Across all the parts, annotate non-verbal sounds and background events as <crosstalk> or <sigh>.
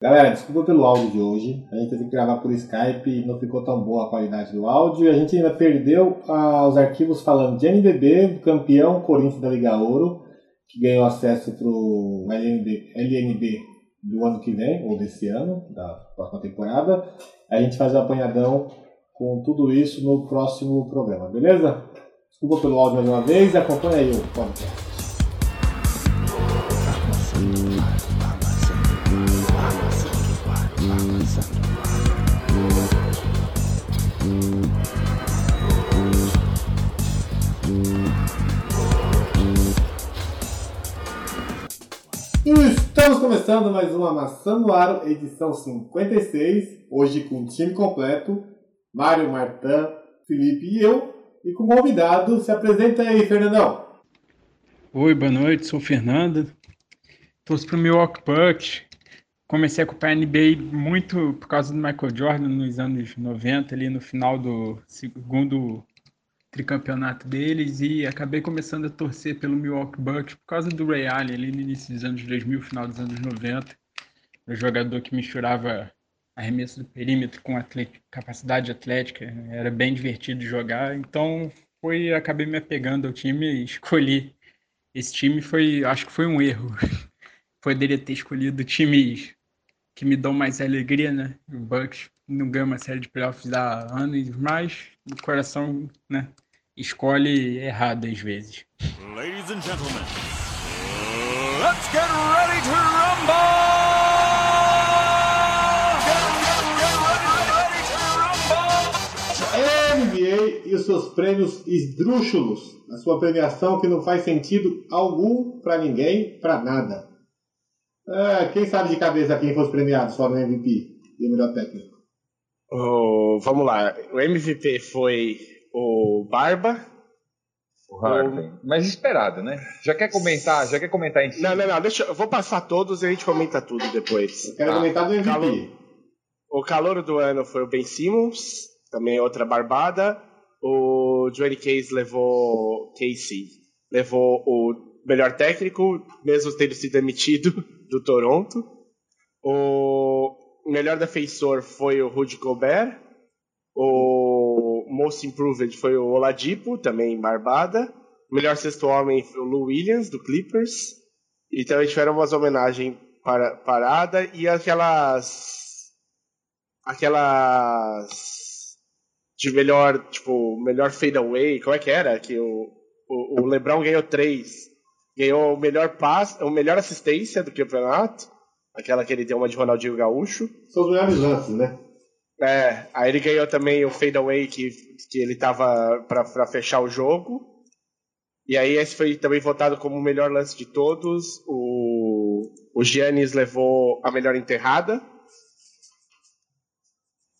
Galera, desculpa pelo áudio de hoje. A gente teve que gravar por Skype e não ficou tão boa a qualidade do áudio. A gente ainda perdeu ah, os arquivos falando de NBB, campeão Corinthians da Liga Ouro, que ganhou acesso para o LNB, LNB do ano que vem, ou desse ano, da próxima temporada. A gente faz o apanhadão com tudo isso no próximo programa, beleza? Desculpa pelo áudio mais uma vez e acompanha aí o podcast. Estamos começando mais uma Maçã no Aro, edição 56. Hoje com o time completo: Mário, Martã, Felipe e eu. E com convidado, se apresenta aí, Fernandão. Oi, boa noite, sou o Fernando. Torço pro Milwaukee Bucks. Comecei a acompanhar a NBA muito por causa do Michael Jordan nos anos 90, ali no final do segundo tricampeonato deles e acabei começando a torcer pelo Milwaukee Bucks por causa do Ray Allen ali no início dos anos 2000, final dos anos 90. O jogador que misturava arremesso do perímetro com capacidade atlética, era bem divertido jogar, então foi acabei me apegando ao time e <laughs> escolhi esse time foi, acho que foi um erro. <laughs> Poderia ter escolhido times que me dão mais alegria, né? O Bucks não ganha uma série de playoffs há anos, mas o coração, né, escolhe errado às vezes. Ladies and gentlemen, let's get ready to rumble! NBA e os seus prêmios esdrúxulos, a sua premiação que não faz sentido algum para ninguém, para nada. Ah, quem sabe de cabeça quem fosse premiado só no MVP e o melhor técnico? Oh, vamos lá. O MVP foi o Barba. O Harden. O... Mas esperado, né? Já quer comentar? Já quer comentar em si? Não, não, não. Deixa, eu vou passar todos e a gente comenta tudo depois. Eu quero tá. comentar do MVP. Calor... O calor do ano foi o Ben Simmons, também outra barbada. O Johnny Case levou. Casey levou o melhor técnico, mesmo tendo sido demitido <laughs> do Toronto. O melhor defensor foi o Rudy Gobert. O Most Improved foi o Oladipo, também barbada. O melhor sexto homem foi o Lou Williams, do Clippers. E também tiveram umas homenagens para parada e aquelas. Aquelas. De melhor, tipo, melhor fadeaway, como é que era? Que o, o, o LeBron ganhou três. Ganhou o melhor passe, o melhor assistência do campeonato Aquela que ele deu uma de Ronaldinho Gaúcho. São os melhores lances, né? É, aí ele ganhou também o fadeaway que, que ele tava para fechar o jogo. E aí esse foi também votado como o melhor lance de todos. O, o Giannis levou a melhor enterrada.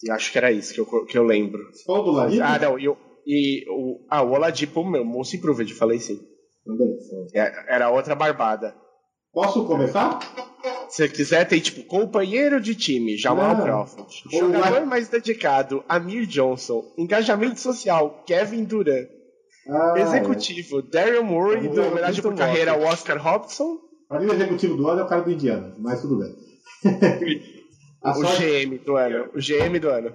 E acho que era isso que eu, que eu lembro. Qual do Oladipo? Ah, não. E, e o, ah, o Oladipo, meu, Most Improved, falei sim. É, era outra barbada. Posso começar? Se quiser, tem tipo companheiro de time, Jamal Crawford. Jogador mais dedicado, Amir Johnson. Engajamento social, Kevin Durant. Ah, Executivo, é. Daryl Morey, do homenagem por carreira, Oscar Robson. Para mim, o executivo do ano é o cara do Indiana, mas tudo bem. <laughs> o sorte... GM do ano. O GM do ano.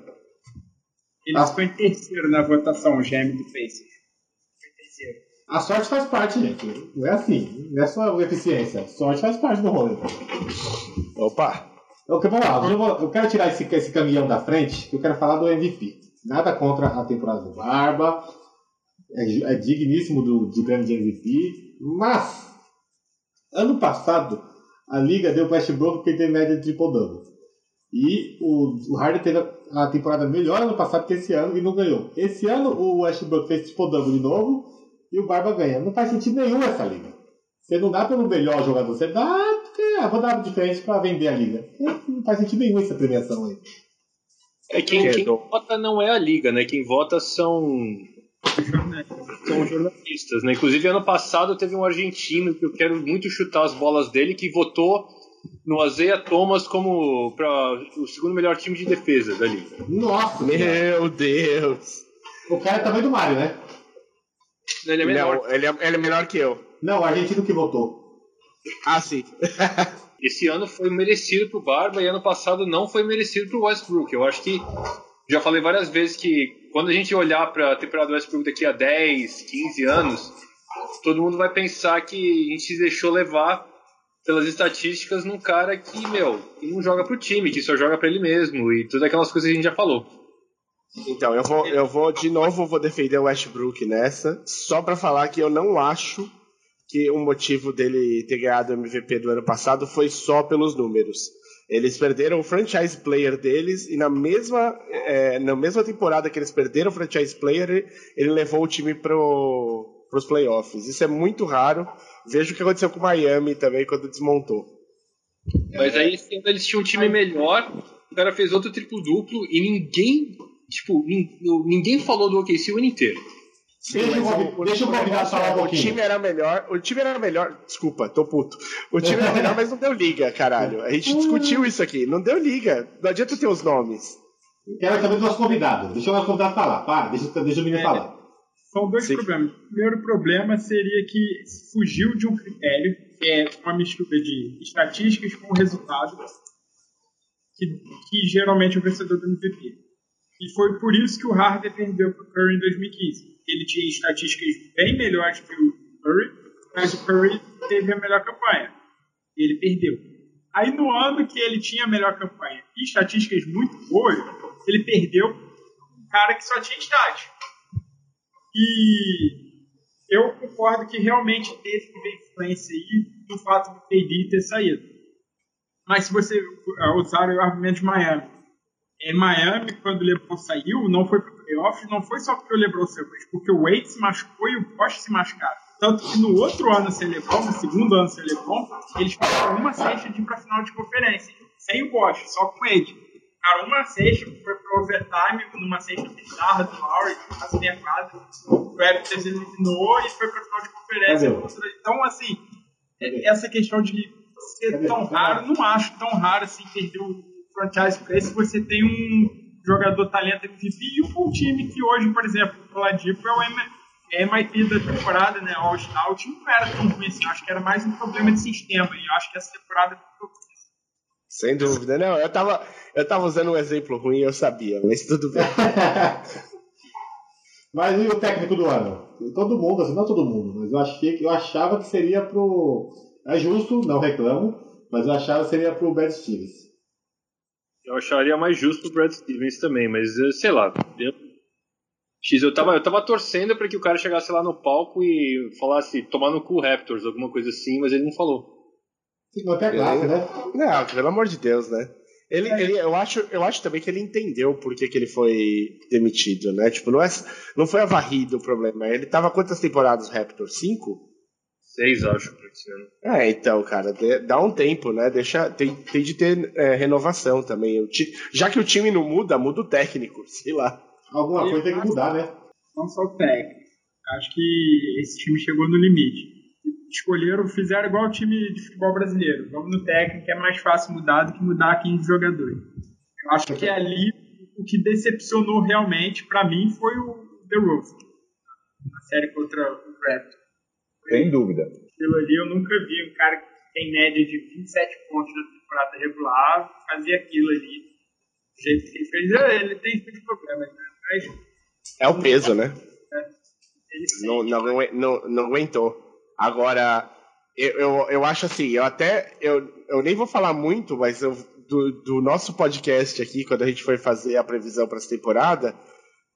Ele ah. em terceiro na votação, o GM do Pacers. A sorte faz parte, gente. Não é assim. Não é só eficiência. A sorte faz parte do rolê. Opa! Ok, vamos lá. Eu, vou, eu quero tirar esse, esse caminhão da frente, que eu quero falar do MVP. Nada contra a temporada do Barba. É, é digníssimo do, do prêmio de MVP. Mas, ano passado, a liga deu para Westbrook porque teve média de triple-double. E o, o Harden teve a temporada melhor ano passado que esse ano e não ganhou. Esse ano o Westbrook fez triple-double de novo e o Barba ganha. Não faz sentido nenhum essa liga. Você não dá pelo melhor jogador, você dá porque ah, vou dar diferente para vender a liga. Não faz sentido nenhum essa premiação aí. É quem, quem vota não é a liga, né? Quem vota são são jornalistas, né? Inclusive ano passado teve um argentino que eu quero muito chutar as bolas dele que votou no Azeia Thomas como para o segundo melhor time de defesa da liga. Nossa, meu Deus! O cara é tamanho do Mario, né? Ele é menor. Não, ele, é, ele é menor que eu. Não, o argentino que votou. Ah, sim. <laughs> esse ano foi merecido pro Barba e ano passado não foi merecido pro Westbrook. Eu acho que já falei várias vezes que quando a gente olhar para a temporada do Westbrook daqui a 10, 15 anos, todo mundo vai pensar que a gente se deixou levar pelas estatísticas num cara que, meu, que não joga pro time, que só joga para ele mesmo e todas aquelas coisas que a gente já falou. Então, eu vou, eu vou de novo vou defender o Westbrook nessa, só para falar que eu não acho que o motivo dele ter ganhado o MVP do ano passado foi só pelos números. Eles perderam o franchise player deles e na mesma, é, na mesma temporada que eles perderam o franchise player, ele levou o time para os playoffs. Isso é muito raro. Veja o que aconteceu com o Miami também quando desmontou. Mas aí eles tinham um time melhor, o cara fez outro triplo-duplo e ninguém, tipo, ninguém falou do OKC o ano inteiro. Sim, deixa, o, deixa convidado falar um pouquinho. O time era melhor, o time era melhor, desculpa, tô puto. O time era melhor, mas não deu liga, caralho. A gente discutiu isso aqui, não deu liga. Não adianta ter os nomes. Quero saber do nosso convidado. Deixa o nosso convidado falar. Para, deixa, deixa o menino é, falar. São dois Sim. problemas. O primeiro problema seria que fugiu de um critério, que é uma mistura de estatísticas com resultado, que, que geralmente é o vencedor do MVP. E foi por isso que o Harden perdeu para o Curry em 2015 ele tinha estatísticas bem melhores que o Curry, mas o Curry teve a melhor campanha. Ele perdeu. Aí no ano que ele tinha a melhor campanha e estatísticas muito boas, ele perdeu um cara que só tinha estático. E eu concordo que realmente teve uma influência aí no fato do KD ter saído. Mas se você usar o argumento de Miami, em Miami, quando o LeBron saiu, não foi pro playoff, não foi só porque o LeBron saiu, mas porque o Wade se machucou e o Bosch se machucaram. Tanto que no outro ano sem LeBron, no segundo ano sem LeBron, eles fizeram uma sexta de ir pra final de conferência, sem o Bosch, só com o Wade. Cara, uma sexta foi pro overtime, numa sexta bizarra do Lowry, quase meia quadra. O Raptors eliminou e foi pra final de conferência. Então, assim, essa questão de ser tão raro, não acho tão raro assim perder o franchise player se você tem um jogador talento MVP e um time que hoje, por exemplo, o Oladipo é o MIT da temporada, né? All Star, o time não era tão ruim assim, acho que era mais um problema de sistema e acho que essa temporada ficou sem dúvida, não. Eu tava, eu tava usando um exemplo ruim, eu sabia, mas tudo bem. <laughs> mas e o técnico do ano? Todo mundo, assim, não todo mundo, mas eu achei eu achava que seria pro. É justo, não reclamo, mas eu achava que seria pro Brad Stevens. Eu acharia mais justo o Brad Stevens também, mas sei lá. Eu, X, eu tava, eu tava torcendo para que o cara chegasse lá no palco e falasse tomar no cu Raptors, alguma coisa assim, mas ele não falou. Ficou até classe, né? Não, pelo amor de Deus, né? Ele, é. ele, eu, acho, eu acho também que ele entendeu por que, que ele foi demitido, né? Tipo, não, é, não foi a varrida o problema. Ele tava quantas temporadas Raptors? Cinco? Seis, acho, por esse ano. É, então, cara, dá um tempo, né? Deixa, tem, tem de ter é, renovação também. Já que o time não muda, muda o técnico, <laughs> sei lá. Alguma coisa tem que mudar, né? Não só o técnico. Acho que esse time chegou no limite. Escolheram, fizeram igual o time de futebol brasileiro. Vamos no técnico, é mais fácil mudar do que mudar 15 jogadores. Eu acho que ali o que decepcionou realmente, para mim, foi o The Rose. Na série contra o Raptor. Sem dúvida. Aquilo ali eu nunca vi um cara que tem média de 27 pontos na temporada regular fazer aquilo ali. Do jeito que ele fez, é, ele tem muitos problemas, né? Mas, é o peso, né? É. Não, não, não, não aguentou. Agora, eu, eu, eu acho assim, eu até. Eu, eu nem vou falar muito, mas eu, do, do nosso podcast aqui, quando a gente foi fazer a previsão para essa temporada,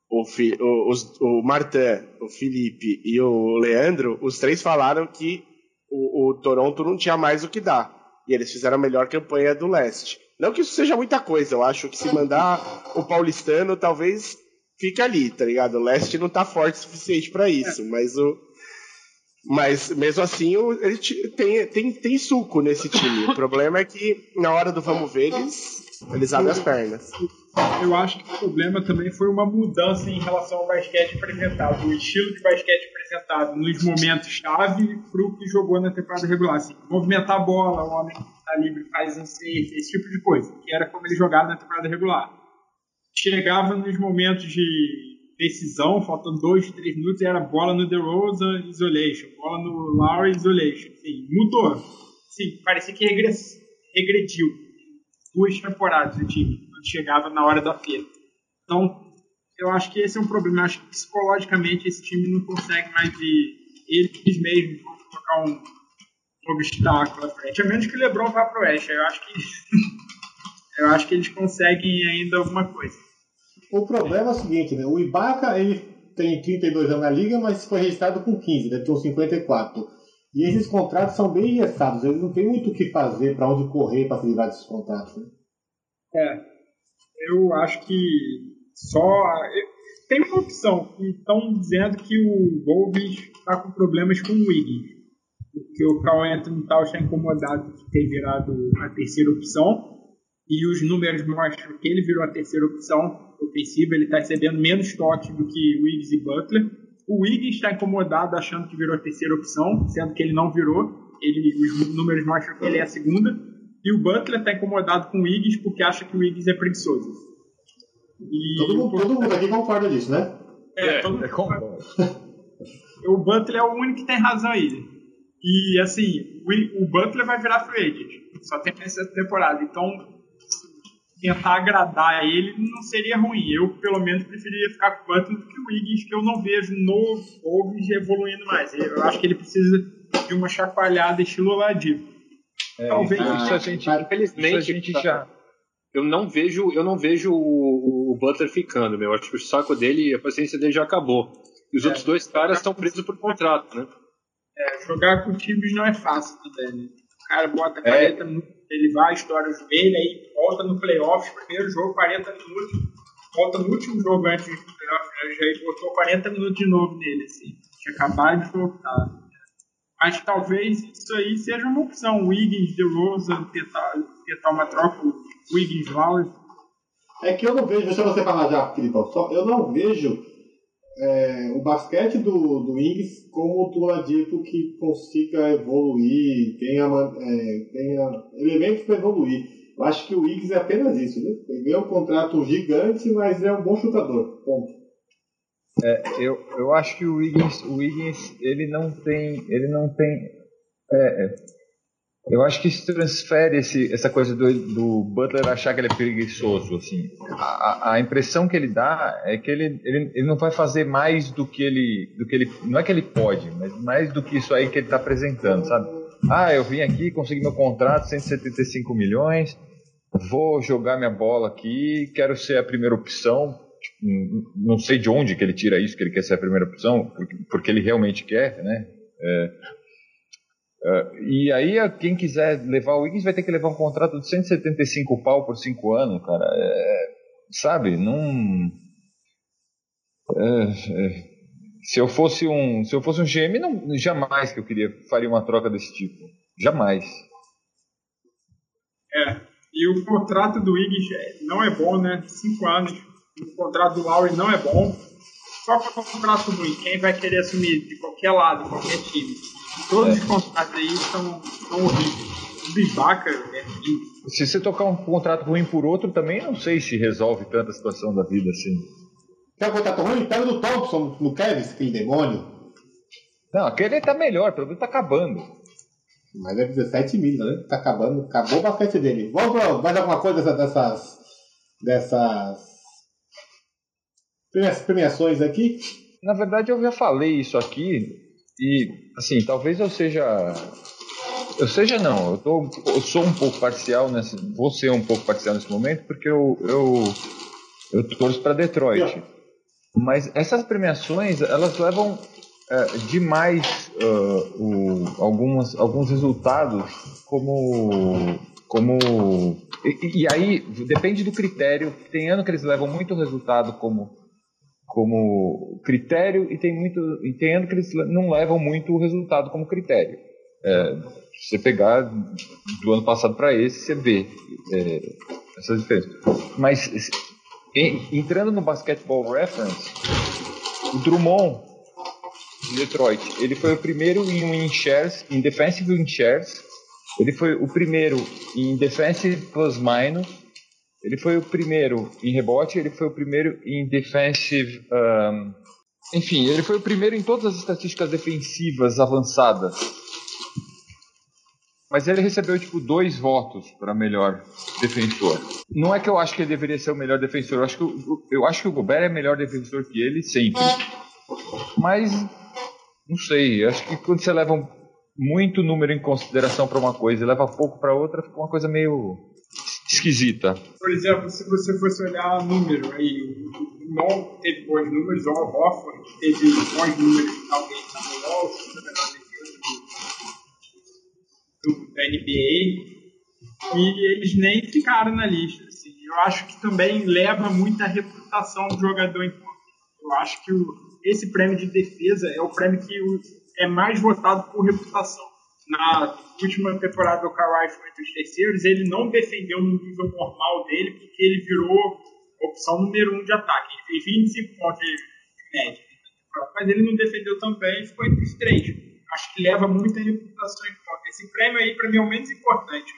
o, o, o Martin, o Felipe e o Leandro, os três falaram que o, o, Toronto não tinha mais o que dar. E eles fizeram a melhor campanha do leste. Não que isso seja muita coisa, eu acho que se mandar o paulistano, talvez fique ali, tá ligado? O leste não tá forte o suficiente para isso, mas o. Mas mesmo assim, ele tem, tem, tem suco nesse time. O problema é que na hora do vamos ver, eles, eles abrem as pernas eu acho que o problema também foi uma mudança em relação ao basquete apresentado, o estilo de basquete apresentado nos momentos-chave para o que jogou na temporada regular. Assim, movimentar a bola, o homem que está livre faz um esse tipo de coisa, que era como ele jogava na temporada regular. Chegava nos momentos de decisão, faltando dois, três minutos, era bola no DeRozan, isolation, bola no Lowry, isolation. Enfim, mudou. Sim, parecia que regress... regrediu duas temporadas o time, quando chegava na hora da feira. Então, eu acho que esse é um problema. Eu acho que psicologicamente esse time não consegue mais de eles mesmos colocar um, um obstáculo à frente. A menos que o LeBron vá para o Oeste. Eu acho que <laughs> eu acho que eles conseguem ainda alguma coisa. O problema é o seguinte, né? O Ibaka ele tem 32 anos na liga, mas foi registrado com 15, deve ter uns 54. E esses contratos são bem engessados, eles não têm muito o que fazer, para onde correr para se livrar desses contratos. Né? É, eu acho que só. Tem uma opção, estão dizendo que o Wolves está com problemas com o Wiggins. Porque o Carl Anthony Tal está incomodado de ter virado a terceira opção. E os números mostram que ele virou a terceira opção ofensiva, ele está recebendo menos toques do que Wiggins e Butler. O Wiggins está incomodado achando que virou a terceira opção, sendo que ele não virou. Ele, os números mostram que ele é a segunda. E o Butler está incomodado com o Wiggins porque acha que o Wiggins é preguiçoso. E todo, mundo, todo mundo aqui concorda disso, né? É, é todo mundo concorda. <laughs> o Butler é o único que tem razão aí. E assim, o, o Butler vai virar free agent. Só tem essa temporada. Então, tentar agradar ele não seria ruim. Eu, pelo menos, preferiria ficar com o Butler do que o Wiggins, que eu não vejo no Wolves evoluindo mais. Eu acho que ele precisa de uma chacoalhada estilo Oladipo. É, Talvez. Isso a gente, infelizmente, a gente já. Eu não vejo, eu não vejo o, o, Butler ficando, meu. Acho que o saco dele, a paciência dele já acabou. E os é, outros dois caras estão presos por contrato, né? É, jogar com times não é fácil também, né? O cara bota 40 é. minutos ele vai, estoura o joelho, aí volta no playoffs, primeiro jogo, 40 minutos, volta no último jogo antes do playoff, né? já botou 40 minutos de novo nele, assim, tinha acabado de voltar. Mas talvez isso aí seja uma opção, Wiggins, DeRozan, tentar, tentar uma troca, Wiggins, Lowry. É que eu não vejo, deixa você falar já, Filipão, só, eu não vejo é, o basquete do, do Ings como do Ladipo que consiga evoluir, tenha, é, tenha elementos para evoluir. Eu acho que o Ings é apenas isso, né? Ele ganhou um contrato gigante, mas é um bom chutador. Ponto. É, eu, eu acho que o Wiggins, o Wiggins ele não tem, ele não tem é, é eu acho que isso transfere esse, essa coisa do, do, Butler achar que ele é preguiçoso. Assim. A, a, impressão que ele dá é que ele, ele, ele não vai fazer mais do que ele, do que ele. Não é que ele pode, mas mais do que isso aí que ele está apresentando, sabe? Ah, eu vim aqui, consegui meu contrato, 175 milhões, vou jogar minha bola aqui, quero ser a primeira opção. Não sei de onde que ele tira isso, que ele quer ser a primeira opção, porque, ele realmente quer, né? É, Uh, e aí, quem quiser levar o Wiggins vai ter que levar um contrato de 175 pau por 5 anos, cara. É, sabe, não. É, é, se eu fosse um, se eu fosse um GM, não, jamais que eu queria faria uma troca desse tipo. Jamais. É. E o contrato do Wiggins é, não é bom, né? 5 anos. O contrato do Lowry não é bom. Só para um contrato ruim, quem vai querer assumir de qualquer lado, qualquer time? Todos os contratos aí são, são horríveis. O Bivaca é lindo. Se você tocar um contrato ruim por outro, também não sei se resolve tanta situação da vida assim. Quer um contrato ruim? Pega do Thompson, no Kevin, aquele demônio. Não, aquele tá melhor, pelo menos tá acabando. Mas é 17 mil, né? Tá acabando, acabou o basquete dele. Vamos pra mais alguma coisa dessas. dessas. Premiações aqui? Na verdade, eu já falei isso aqui e, assim, talvez eu seja. Eu seja não, eu, tô, eu sou um pouco parcial nesse. Vou ser um pouco parcial nesse momento, porque eu, eu, eu torço para Detroit. Mas essas premiações, elas levam é, demais uh, o, algumas, alguns resultados como. como e, e, aí, depende do critério. Tem ano que eles levam muito resultado como como critério e tem muito e ano que eles não levam muito o resultado como critério. É, você pegar do ano passado para esse, você vê é, essas diferenças. Mas entrando no Basketball Reference, o Drummond de Detroit, ele foi o primeiro em win shares, em defensive win shares, ele foi o primeiro em defensive plus minus ele foi o primeiro em rebote, ele foi o primeiro em defensive. Um, enfim, ele foi o primeiro em todas as estatísticas defensivas avançadas. Mas ele recebeu, tipo, dois votos para melhor defensor. Não é que eu acho que ele deveria ser o melhor defensor. Eu acho que, eu acho que o Gobert é melhor defensor que ele sempre. Mas, não sei. Acho que quando você leva muito número em consideração para uma coisa e leva pouco para outra, fica uma coisa meio esquisita. Por exemplo, se você fosse olhar número aí, o Non teve bons números, o Hofford teve bons números, talvez, na do, da NBA e eles nem ficaram na lista. Assim. Eu acho que também leva muita reputação do jogador em conta. Eu acho que o, esse prêmio de defesa é o prêmio que o, é mais votado por reputação. Na última temporada do Kawhi foi entre os terceiros, ele não defendeu no nível normal dele, porque ele virou opção número um de ataque. Ele fez 25 pontos de média. Mas ele não defendeu também ficou entre os três acho que leva muita reputação em conta. Esse prêmio aí, para mim, é o menos importante.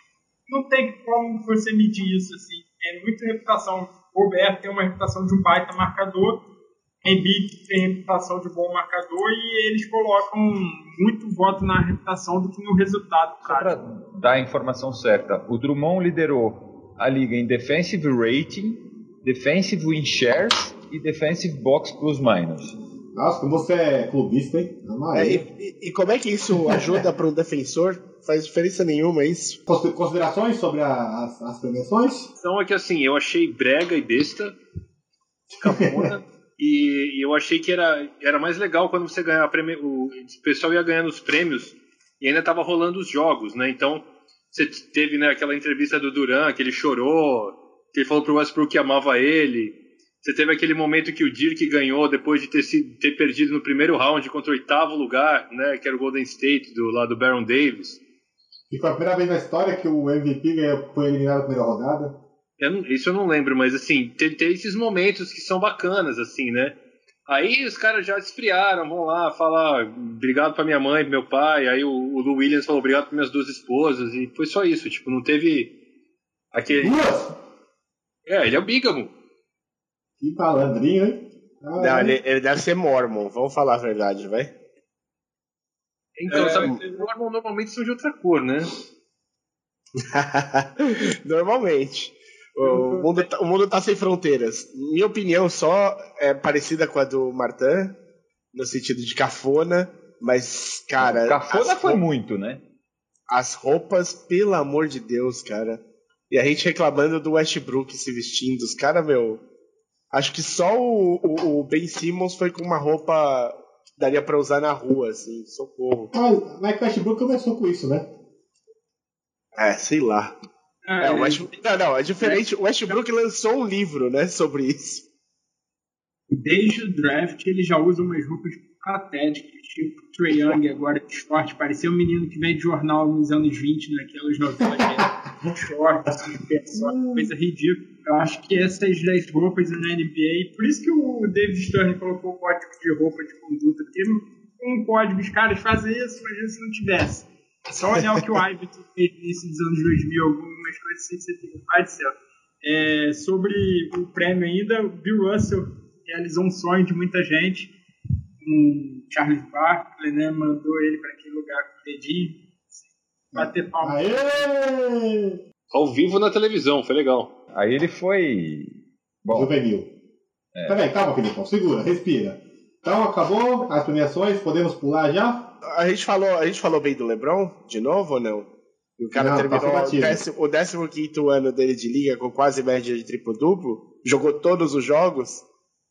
Não tem como você medir isso, assim. É muita reputação. O Roberto tem uma reputação de um baita marcador, Embiid tem reputação de bom marcador e eles colocam muito voto na reputação do que no resultado. Para dar a informação certa, o Drummond liderou a liga em defensive rating, defensive win shares e defensive box plus minus. Nossa, como você é clubista, hein? É, e, e, como é que isso ajuda para um defensor? Faz diferença nenhuma, é isso? Considerações sobre a, as, as premiações? Então é que assim, eu achei brega e besta, capona, <laughs> e, e, eu achei que era, era mais legal quando você ganhava prêmio, o, o pessoal ia ganhando os prêmios e ainda tava rolando os jogos, né? Então você teve né, aquela entrevista do Duran, que ele chorou, que ele falou pro Westbrook que amava ele, você teve aquele momento que o Dirk ganhou depois de ter, sido, ter perdido no primeiro round contra o oitavo lugar, né, que era o Golden State, do lado do Baron Davis. E foi a primeira vez na história que o MVP foi eliminado na primeira rodada. Eu isso eu não lembro, mas assim, tem, tem, esses momentos que são bacanas, assim, né? Aí os caras já esfriaram, vão lá falar obrigado pra minha mãe, pro meu pai. Aí o, o Lou Williams falou obrigado para minhas duas esposas. E foi só isso, tipo, não teve aquele. Duas? É, ele é o bígamo. Que palandrinho, hein? Ah, não, ele, ele, deve ser mormon, vamos falar a verdade, vai. Então, é, sabe, mormon normalmente são de outra cor, né? <laughs> normalmente. O mundo, tá, o mundo tá sem fronteiras. Minha opinião só é parecida com a do Martin, no sentido de cafona, mas, cara. Cafona foi muito, né? As roupas, pelo amor de Deus, cara. E a gente reclamando do Westbrook se vestindo. Os caras, meu. Acho que só o, o, o Ben Simmons foi com uma roupa que daria para usar na rua, assim, socorro. Ah, mas o Westbrook começou com isso, né? É, sei lá. Ah, é, o Westbrook, não, não, é diferente. O Westbrook lançou um livro, né, sobre isso. Desde o draft ele já usa umas roupas patéticas, tipo Trae Young agora de esporte, parecia um menino que veio de jornal nos anos 20, naquelas novelas de <laughs> short, assim, coisa ridícula. Eu acho que essas 10 roupas na NBA, por isso que o David Stern colocou o código de roupa de conduta, porque não pode os caras fazer isso, imagina se não tivesse. Só olhar o que o Iverson fez nesses anos 2000, algumas coisas assim, você tem, pai do céu. É, sobre o prêmio ainda, o Bill Russell realizou um sonho de muita gente, um Charles Barkley, né, mandou ele para aquele lugar com o dedinho, assim, bater palma. Aê! Ao vivo na televisão, foi legal. Aí ele foi. Bom. Juvenil. É. Peraí, calma, Filipão, segura, respira. Então acabou as premiações, podemos pular já? A gente falou, a gente falou bem do Lebron, de novo ou não? O cara não, terminou o, décimo, o 15 ano dele de liga com quase média de triplo-duplo, jogou todos os jogos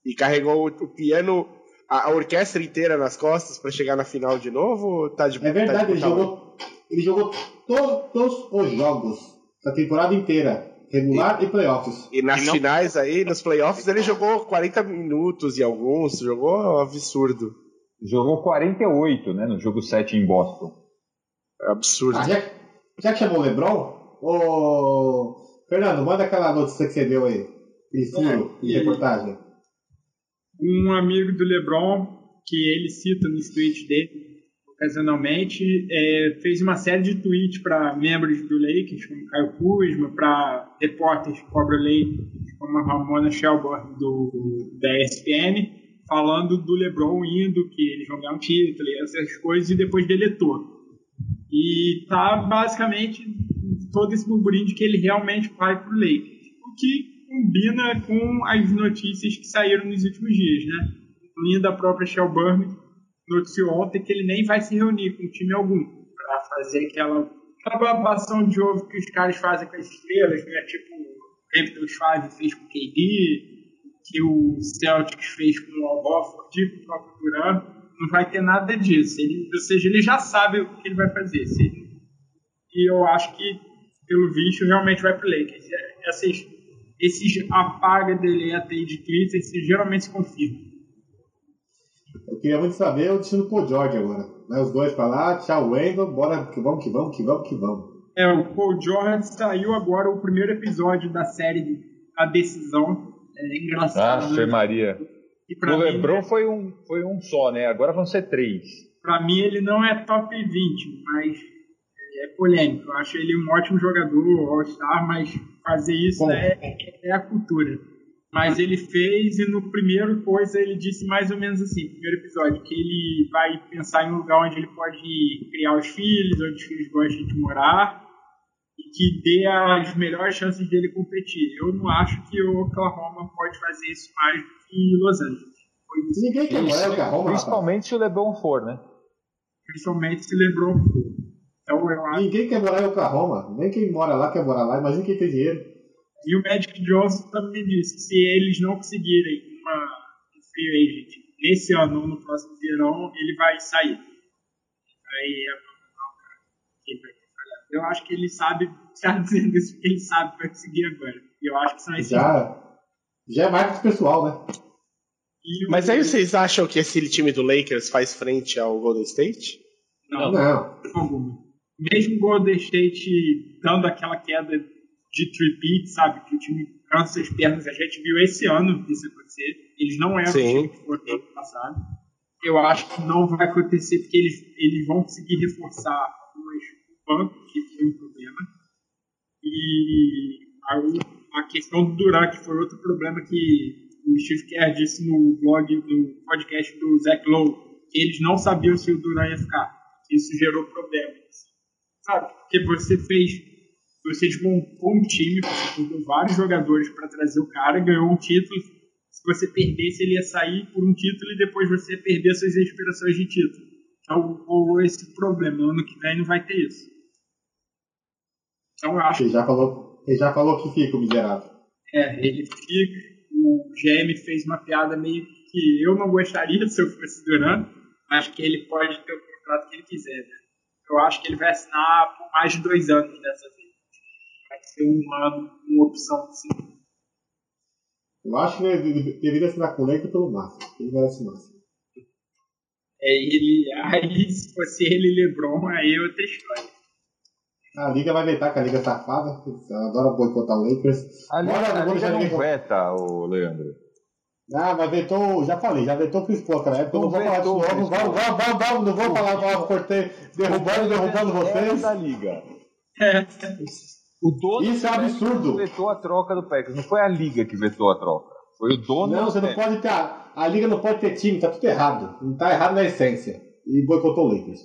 e carregou o, piano, a, a, orquestra inteira nas costas para chegar na final de novo? Tá de, é verdade, tá de ele, jogou, ele jogou todos os jogos da temporada inteira. Regular e, e playoffs. E nas e não... finais aí, nos playoffs, ele jogou 40 minutos e alguns, jogou absurdo. Jogou 48, né, no jogo 7 em Boston. É absurdo. Ah, já, já que chamou o Lebron, ô... Fernando, manda aquela notícia que você deu aí. Furo é, de reportagem. Um amigo do Lebron, que ele cita no tweet dele, ocasionalmente, é, fez uma série de tweets para membros do Lakers, como Caio Kuzma, para repórteres que cobram leite, como a Ramona Shelburne do, da ESPN, falando do LeBron indo, que eles vão ganhar um título e essas coisas, e depois deletou. E tá basicamente todo esse burburinho de que ele realmente vai pro Lakers. O que combina com as notícias que saíram nos últimos dias, né? Incluindo a própria Shelburne noticiou ontem que ele nem vai se reunir com time algum para fazer aquela, aquela babação de ovo que os caras fazem com as estrelas, né? Tipo, o Hampton Schwab fez com o KD, que o Celtics fez com o Horford, com o próprio Durant, não vai ter nada disso. Ele, ou seja, ele já sabe o que ele vai fazer. E eu acho que, pelo visto, realmente vai para o Lakers. Essas, esses apaga dele até de Twitter geralmente se confirmam. Eu queria muito saber o destino do Paul George agora. Né? Os dois para lá, tchau Wendell, bora que vamos, que vamos, que vamos, que vamos. É, o Paul George saiu agora o primeiro episódio da série A Decisão. É engraçado. Ah, né? Maria. o LeBron né? foi, um, foi um só, né? Agora vão ser três. Para mim ele não é top 20, mas é polêmico. Eu acho ele um ótimo jogador, All-Star, mas fazer isso é, é a cultura. Mas ele fez e no primeiro coisa ele disse mais ou menos assim, primeiro episódio, que ele vai pensar em um lugar onde ele pode criar os filhos, onde os filhos gostam de morar que dê as melhores chances dele competir. Eu não acho que o Oklahoma pode fazer isso mais do que Los Angeles. Ninguém quer morar em Oklahoma. Principalmente se o LeBron for, né? Principalmente se o LeBron for. Então, eu acho... Ninguém quer morar em Oklahoma. Nem quem mora lá quer morar lá. Imagina quem tem dinheiro. E o Magic Johnson também disse que se eles não conseguirem uma, um free agent nesse ano ou no próximo verão, ele vai sair. Aí é vai Eu acho que ele sabe, está dizendo isso porque ele sabe que vai conseguir agora. E eu acho que são esses. Já, já é marketing pessoal, né? Mas aí vocês acham que esse time do Lakers faz frente ao Golden State? Não, não. Mesmo o Golden State dando aquela queda de tripit, sabe? Que o time cansa as pernas. A gente viu esse ano isso acontecer. Eles não eram Sim. o time que foram ano passado. Eu acho que não vai acontecer porque eles, eles vão conseguir reforçar banco, que foi um problema. E a, a questão do Duran, que foi outro problema que o Steve Kerr disse no blog, no podcast do Zach Lowe, que eles não sabiam se o Duran ia ficar. Isso gerou problemas. Sabe? Porque você fez você desmontou um time, você comprou vários jogadores para trazer o cara, ganhou um título. Se você perdesse, ele ia sair por um título e depois você ia perder suas inspirações de título. Então, ou esse problema. Ano que vem não vai ter isso. Então, eu acho. Ele já falou, ele já falou que fica o miserável. É, ele fica. O GM fez uma piada meio que eu não gostaria se eu fosse Durant, mas que ele pode ter o contrato que ele quiser. Né? Eu acho que ele vai assinar por mais de dois anos dessa vez ser uma, uma opção assim. Eu acho que ele deveria assinar com o Lakers pelo máximo. Ele merece máximo. É, ele, aí, se fosse ele LeBron, aí é outra história. A Liga vai vetar, que a Liga é safada. Ela adora boicotar o Lakers. A Liga, Bora, a Liga não veta, o Leandro. Ah, mas vetou, já falei, já vetou o Chris Paul naquela época. Não, não vou falar disso novo, vamos, vamos, vamos, não vou falar, vamos, cortei, derrubando, derrubando vocês. da Liga. É. O dono Isso é absurdo. vetou a troca do Packers. Não foi a liga que vetou a troca. Foi o dono. Não, você não pode ter. A, a liga não pode ter time, tá tudo errado. Não tá errado na essência. E boicotou o Lakers.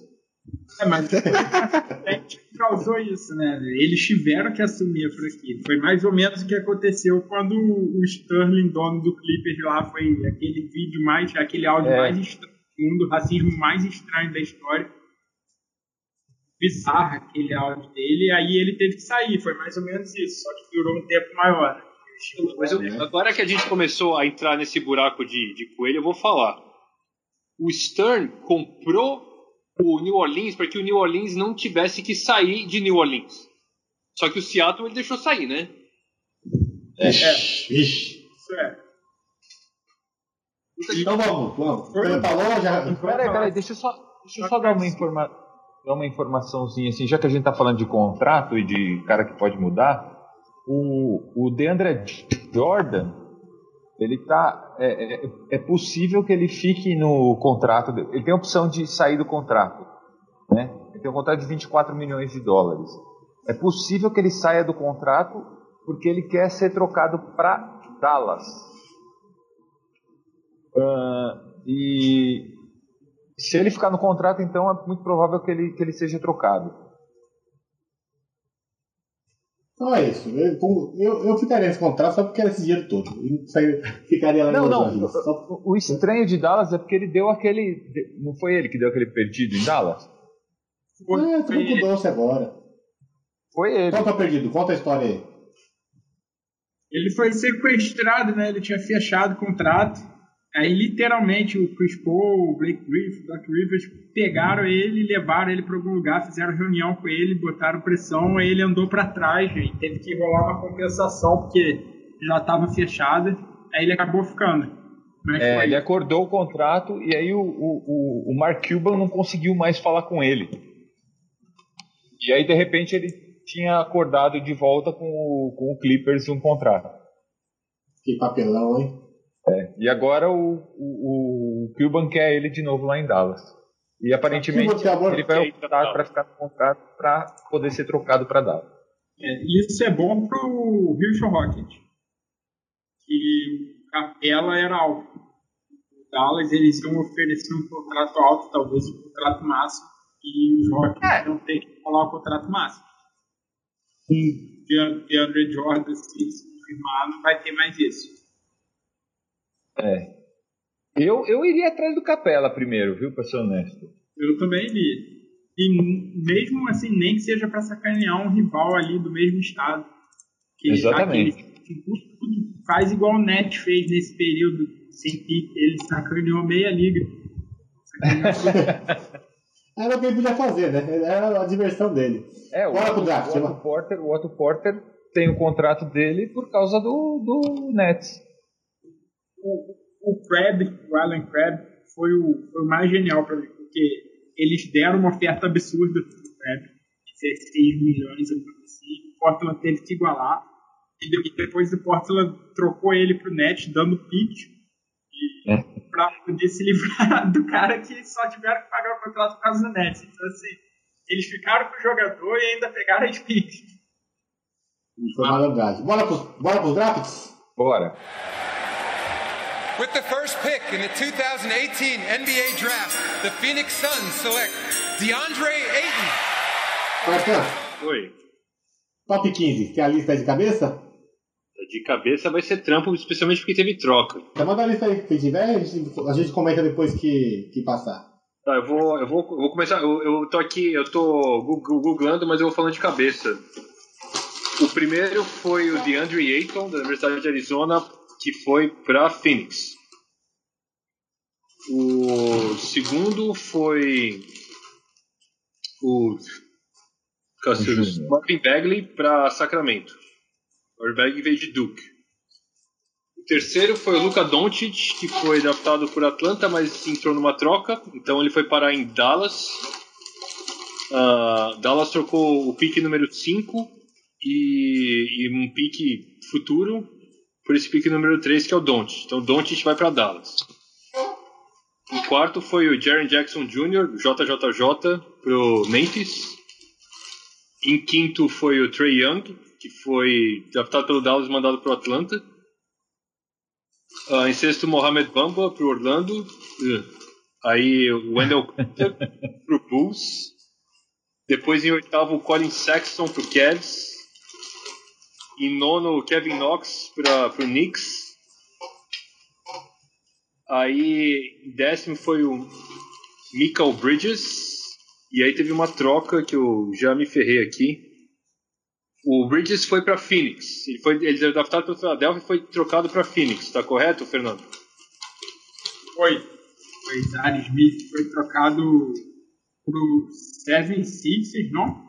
É, mas <laughs> causou isso, né? Eles tiveram que assumir por aqui. Foi mais ou menos o que aconteceu quando o Sterling, dono do Clippers lá, foi aquele vídeo mais, aquele áudio é. mais estranho do mundo, racismo mais estranho da história bizarra aquele áudio dele, aí ele teve que sair, foi mais ou menos isso, só que durou um tempo maior. Mas eu, agora que a gente começou a entrar nesse buraco de, de coelho, eu vou falar. O Stern comprou o New Orleans para que o New Orleans não tivesse que sair de New Orleans. Só que o Seattle ele deixou sair, né? É, é. Ixi. Isso é. Então vamos, vamos. Ele falou, já. Peraí, peraí, deixa eu só, deixa eu só dar uma informação dar uma informaçãozinha assim, já que a gente está falando de contrato e de cara que pode mudar, o, o DeAndre Jordan, ele tá, é, é, é, possível que ele fique no contrato, ele tem a opção de sair do contrato, né? Ele tem um contrato de 24 milhões de dólares. É possível que ele saia do contrato porque ele quer ser trocado para Dallas. Uh, e Se ele ficar no contrato, então é muito provável que ele, que ele seja trocado. Então é isso. Eu, eu, eu ficaria nesse contrato só porque era esse dinheiro todo. Eu ficaria lá não, não. Só... O estranho de Dallas é porque ele deu aquele. Não foi ele que deu aquele perdido em Dallas? Foi, é, tudo com doce agora. Foi ele. Qual que é o perdido? Conta a história aí. Ele foi sequestrado, né? Ele tinha fechado o contrato. Aí, literalmente, o Chris Paul, o Blake Griffin, o Doc Rivers pegaram ele, levaram ele para algum lugar, fizeram reunião com ele, botaram pressão, aí ele andou para trás e teve que rolar uma compensação porque já estava fechada. Aí ele acabou ficando. É, ele acordou o contrato e aí o, o, o Mark Cuban não conseguiu mais falar com ele. E aí, de repente, ele tinha acordado de volta com o, com o Clippers um contrato. Que papelão, hein? É, e agora o, o, o Cuban quer ele de novo lá em Dallas. E aparentemente ele vai optar para ficar no contrato para poder ser trocado para Dallas. É, isso é bom para o Houston Rocket. Que Capela era alto. O Dallas eles iam oferecer um contrato alto, talvez um contrato máximo. E os Rockets é. não tem que falar o contrato máximo. Com o Andre Jordan, se confirmar, não vai ter mais isso. É. Eu, eu iria atrás do Capela primeiro, viu, pra ser honesto. Eu também iria. E mesmo assim, nem que seja para sacanear um rival ali do mesmo estado. Que, Exatamente. Que faz igual o Net fez nesse período sem pique. Ele sacaneou meia liga. <laughs> Era o que ele podia fazer, né? Era a diversão dele. É, o, Bora pro draft, o, Otto Porter, o Otto Porter tem o contrato dele por causa do, do Nets o, o Crab, o Alan Crab, foi o, foi o mais genial para mim, porque eles deram uma oferta absurda para o Crab, 16 milhões, eu assim, o Portland teve que igualar, e depois o Portland trocou ele para o Net, dando pitch, é. para poder se livrar <laughs> do cara que só tiveram que pagar o contrato por causa do Nets. Então, assim, eles ficaram com o jogador e ainda pegaram as picks. Foi malandragem. Bora para bora pros drafts? Bora. With the first pick in the 2018 NBA Draft, the Phoenix Suns select DeAndre Ayton. Marcão. Oi. Top 15, tem a lista de cabeça? De cabeça vai ser trampo, especialmente porque teve troca. Então manda a lista aí, se tiver, a gente, a gente comenta depois que, que passar. Tá, eu vou, eu vou, eu vou começar. Eu, eu tô aqui, eu tô googlando, mas eu vou falando de cabeça. O primeiro foi o DeAndre Ayton, da Universidade de Arizona, que foi para Phoenix. O segundo foi o Marvin Bagley para Sacramento. Marvin Bagley veio de Duke. O terceiro foi o Luka Doncic, que foi draftado por Atlanta, mas entrou numa troca, então ele foi parar em Dallas. Uh, Dallas trocou o pique número 5 e, e um pique futuro por esse pick número 3, que é o Don't. Então Don't vai para Dallas. O quarto foi o Jaren Jackson Jr., JJJ, pro Memphis. Em quinto foi o Trey Young, que foi draftado pelo Dallas e mandado pro Atlanta. Uh, em sexto, Mohamed Bamba pro Orlando. Uh, aí o Wendell Carter <laughs> pro Bulls. Depois em oitavo, o Colin Sexton pro Cavs. Em nono, Kevin Knox para o Knicks. Aí, em décimo foi o Michael Bridges. E aí teve uma troca que eu já me ferrei aqui. O Bridges foi para Phoenix. Ele foi ele adaptado para Philadelphia e foi trocado para Phoenix. Está correto, Fernando? Foi. Foi Smith foi trocado para o Seven Sixers, não?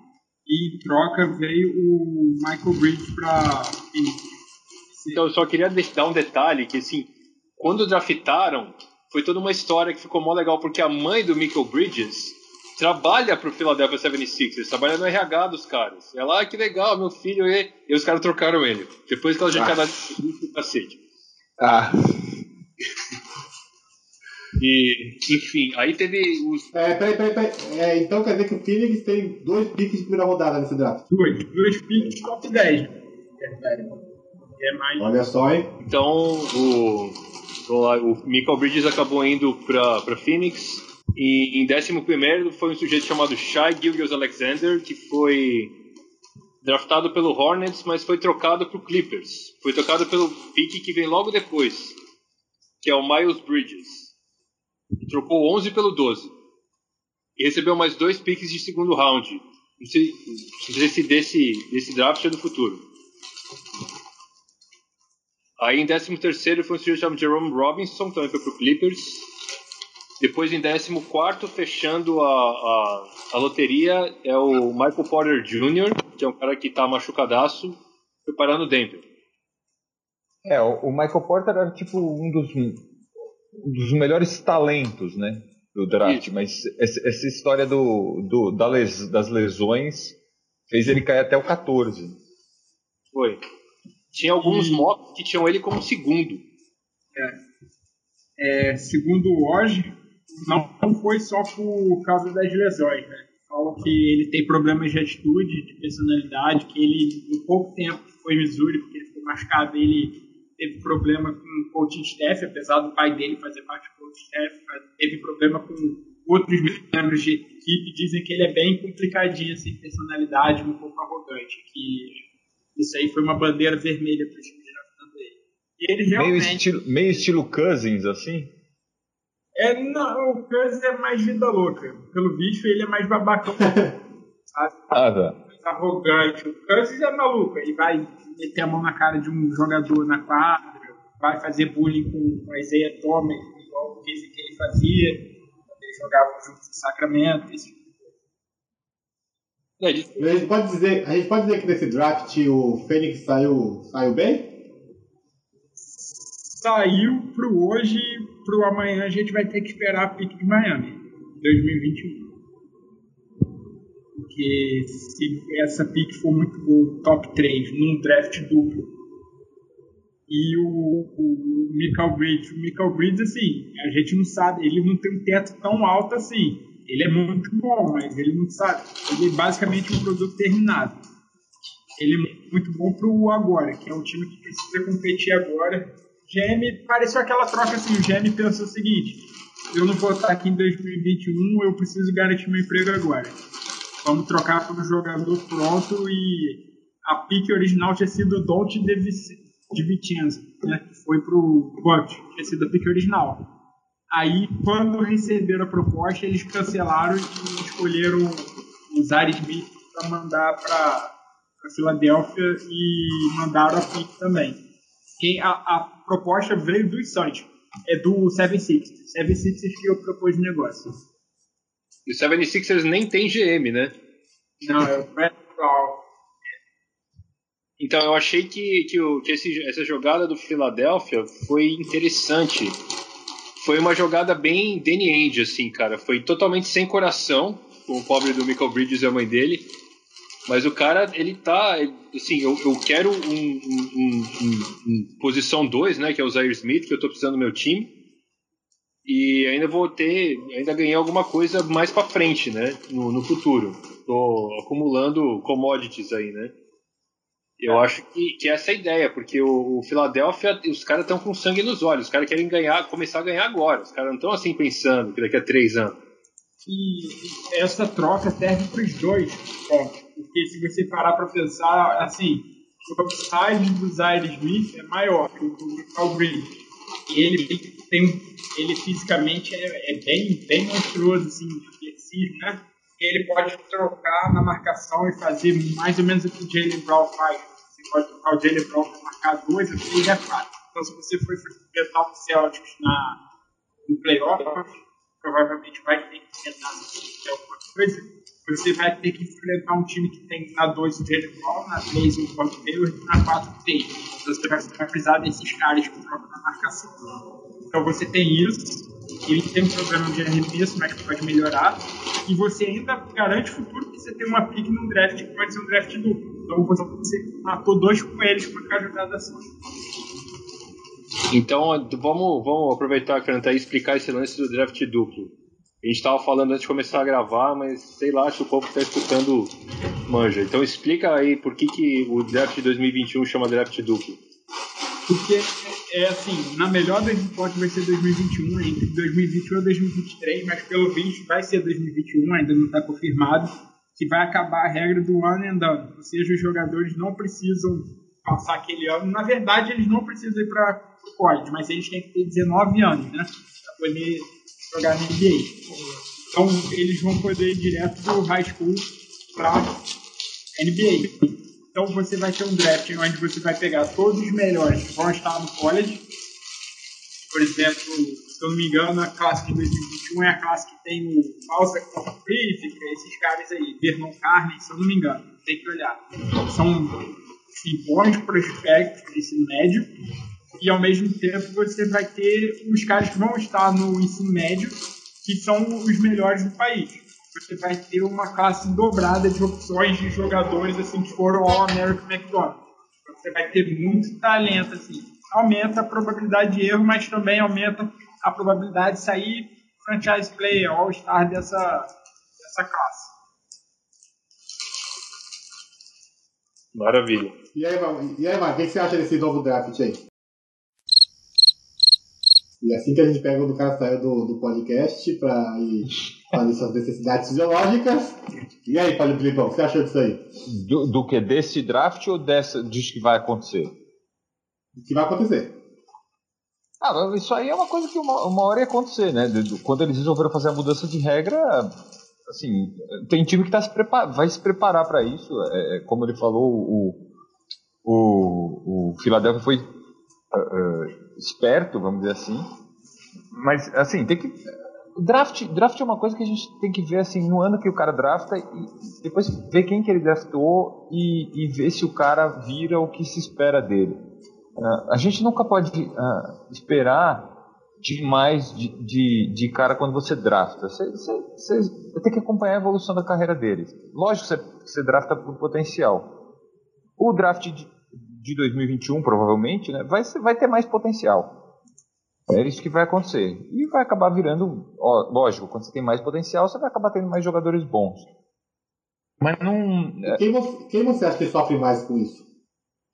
E em troca veio o Michael Bridges para Então, eu só queria dar um detalhe que, assim, quando draftaram, foi toda uma história que ficou mó legal, porque a mãe do Michael Bridges trabalha pro Philadelphia 76ers, trabalha no RH dos caras. Ela, ah, que legal, meu filho, e, e os caras trocaram ele. Depois que ela já tinha dado o cacete. Ah. E, enfim, aí teve os. É, peraí, peraí, peraí. É, então quer dizer que o Phoenix tem dois piques de primeira rodada nesse draft? Dois, dois piques top 10. É mais. Olha só, hein? Então, o, o Michael Bridges acabou indo pra, pra Phoenix. E em 11 foi um sujeito chamado Shai Gilgeous Alexander, que foi draftado pelo Hornets, mas foi trocado para o Clippers. Foi trocado pelo pick que vem logo depois, que é o Miles Bridges. Trocou 11 pelo 12. E recebeu mais dois picks de segundo round. Não sei, não sei se desse, desse draft é do futuro. Aí em 13 foi um sujeito chamado Jerome Robinson, também foi pro Clippers. Depois em 14, fechando a, a, a, loteria, é o Michael Porter Jr., que é um cara que tá machucadaço, preparando o Denver. É, o, Michael Porter era tipo um dos, um dos melhores talentos, né? Do draft, Isso. mas essa, essa, história do, do da les, das lesões fez ele cair até o 14. Foi. Tinha alguns e... mocks que tinham ele como segundo. É. é segundo o Orge, não foi só por causa das lesões, né? Fala que ele tem problemas de atitude, de personalidade, que ele, em pouco tempo que foi Missouri, porque ele ficou machucado, ele teve problema com o coaching staff, apesar do pai dele fazer parte do coaching staff, teve problema com outros membros de equipe, dizem que ele é bem complicadinho, assim, personalidade, um pouco arrogante, que isso aí foi uma bandeira vermelha para o time draftando ele. E ele realmente... Meio estilo, meio estilo Cousins, assim? É, não, o Cousins é mais vida louca. Pelo visto, ele é mais babacão. <laughs> sabe? Ah, tá. Arrogante. O Cousins é maluco. Ele vai meter a mão na cara de um jogador na quadra, vai fazer bullying com o Isaiah Thomas, igual dizem que ele fazia quando ele jogava junto em Sacramento. Esse tipo a gente pode dizer, a gente pode dizer que nesse draft o Fênix saiu, saiu bem? Saiu pro hoje, pro amanhã a gente vai ter que esperar a pick de Miami, 2021. Porque se essa pick for muito boa, top 3, num draft duplo, e o, o Michael Bridges, o Michael Bridges, assim, a gente não sabe, ele não tem um teto tão alto assim ele é muito bom, mas ele não sabe. Ele é basicamente um produto terminado. Ele é muito bom pro agora, que é um time que precisa competir agora. GM pareceu aquela troca assim, o GM pensou o seguinte, eu não vou estar aqui em 2021, eu preciso garantir meu emprego agora. Vamos trocar por um jogador pronto e a pique original tinha sido o Dolce de Vicenza, né? Que foi pro Bucks, tinha sido a pique original. Aí, quando receberam a proposta, eles cancelaram e escolheram o Zari Smith para mandar para Filadélfia e mandaram a pick também. Quem, a, a proposta veio dos Suns, é do 76ers. 76ers que eu propus o negócio. E o 76ers nem tem GM, né? Não, é o Brett Então eu achei que, que, o, que esse, essa jogada do Philadelphia foi interessante foi uma jogada bem Danny Ainge, assim, cara. Foi totalmente sem coração, com o pobre do Michael Bridges e a mãe dele. Mas o cara, ele tá. Assim, eu, eu quero um, um, um, um posição 2, né? Que é o Zaire Smith, que eu tô precisando do meu time. E ainda vou ter. Ainda ganhei alguma coisa mais pra frente, né? No, no futuro. Tô acumulando commodities aí, né? Eu é. acho que, que essa é a ideia, porque o, o Philadelphia, os caras estão com sangue nos olhos, os caras querem ganhar, começar a ganhar agora. Os caras não estão assim pensando que daqui a três anos. E essa troca serve para os dois pontos. Porque se você parar para pensar, assim, o upside do Zaire Smith é maior que o do Bridges. Ele tem, ele fisicamente é, é bem, bem monstruoso, assim, flexível, né? ele pode trocar na marcação e fazer mais ou menos o que o Jalen Brown faz. Você pode trocar o Jalen Brown para marcar dois ou três é fácil. Então, se você for enfrentar o Celtics na, no playoff, provavelmente vai ter que enfrentar alguma coisa. Você vai ter que enfrentar um time que tem na 2 o Brown, na 3 o Bob Taylor e na 4 o Tate. Então, você vai precisar desses caras que trocam na marcação. Então, você tem isso ele tem um problema de arremesso, mas pode melhorar. E você ainda garante o futuro que você tem uma pick num draft que pode ser um draft duplo. Então você matou dois coelhos com a jogada assim. Então vamos, vamos aproveitar, Canta, e explicar esse lance do draft duplo. A gente estava falando antes de começar a gravar, mas sei lá se o povo está escutando manja. Então explica aí por que, que o draft de 2021 chama draft duplo. Porque, é assim, na melhor das hipóteses vai ser 2021, entre 2021 e 2023, mas pelo visto vai ser 2021, ainda não está confirmado, que vai acabar a regra do one and done. Ou seja, os jogadores não precisam passar aquele ano. Na verdade, eles não precisam ir para o college, mas eles têm que ter 19 anos, né? Para poder jogar na NBA. Então, eles vão poder ir direto do high school para NBA. Então você vai ter um draft onde você vai pegar todos os melhores que vão estar no college. Por exemplo, se eu não me engano, a classe de 2021 é a classe que tem o Falsa Prolifica, esses caras aí, Vernon Carney, se eu não me engano, tem que olhar. São assim, bons prospectos de ensino médio e ao mesmo tempo você vai ter os caras que vão estar no ensino médio que são os melhores do país você vai ter uma classe dobrada de opções de jogadores assim que foram ao American McDonald's. Você vai ter muito talento assim. Aumenta a probabilidade de erro, mas também aumenta a probabilidade de sair franchise player, all-star dessa, dessa classe. Maravilha. E aí, e aí, Marcos, o que você acha desse novo draft aí? E assim que a gente pega o cara saiu do, do podcast para ir fazer suas necessidades fisiológicas. E aí, Paulo Filipão, o que você achou disso aí? Do, do que? Desse draft ou dessa, disso que vai acontecer? O que vai acontecer. Ah, isso aí é uma coisa que uma, uma hora ia acontecer, né? Quando eles resolveram fazer a mudança de regra, assim, tem time que tá se prepar, vai se preparar para isso. É, é, como ele falou, o, o, o Philadelphia foi uh, esperto, vamos dizer assim. Mas, assim, tem que. Draft, draft é uma coisa que a gente tem que ver assim no ano que o cara drafta e depois ver quem que ele draftou e, e ver se o cara vira o que se espera dele. Uh, a gente nunca pode uh, esperar demais de, de, de, cara quando você drafta. Você, tem que acompanhar a evolução da carreira deles. Lógico que você, você drafta por potencial. O draft de, de 2021, provavelmente, né, vai, vai ter mais potencial. É isso que vai acontecer. E vai acabar virando, ó, lógico, quando você tem mais potencial, você vai acabar tendo mais jogadores bons. Mas não. É quem você, quem você acha que sofre mais com isso?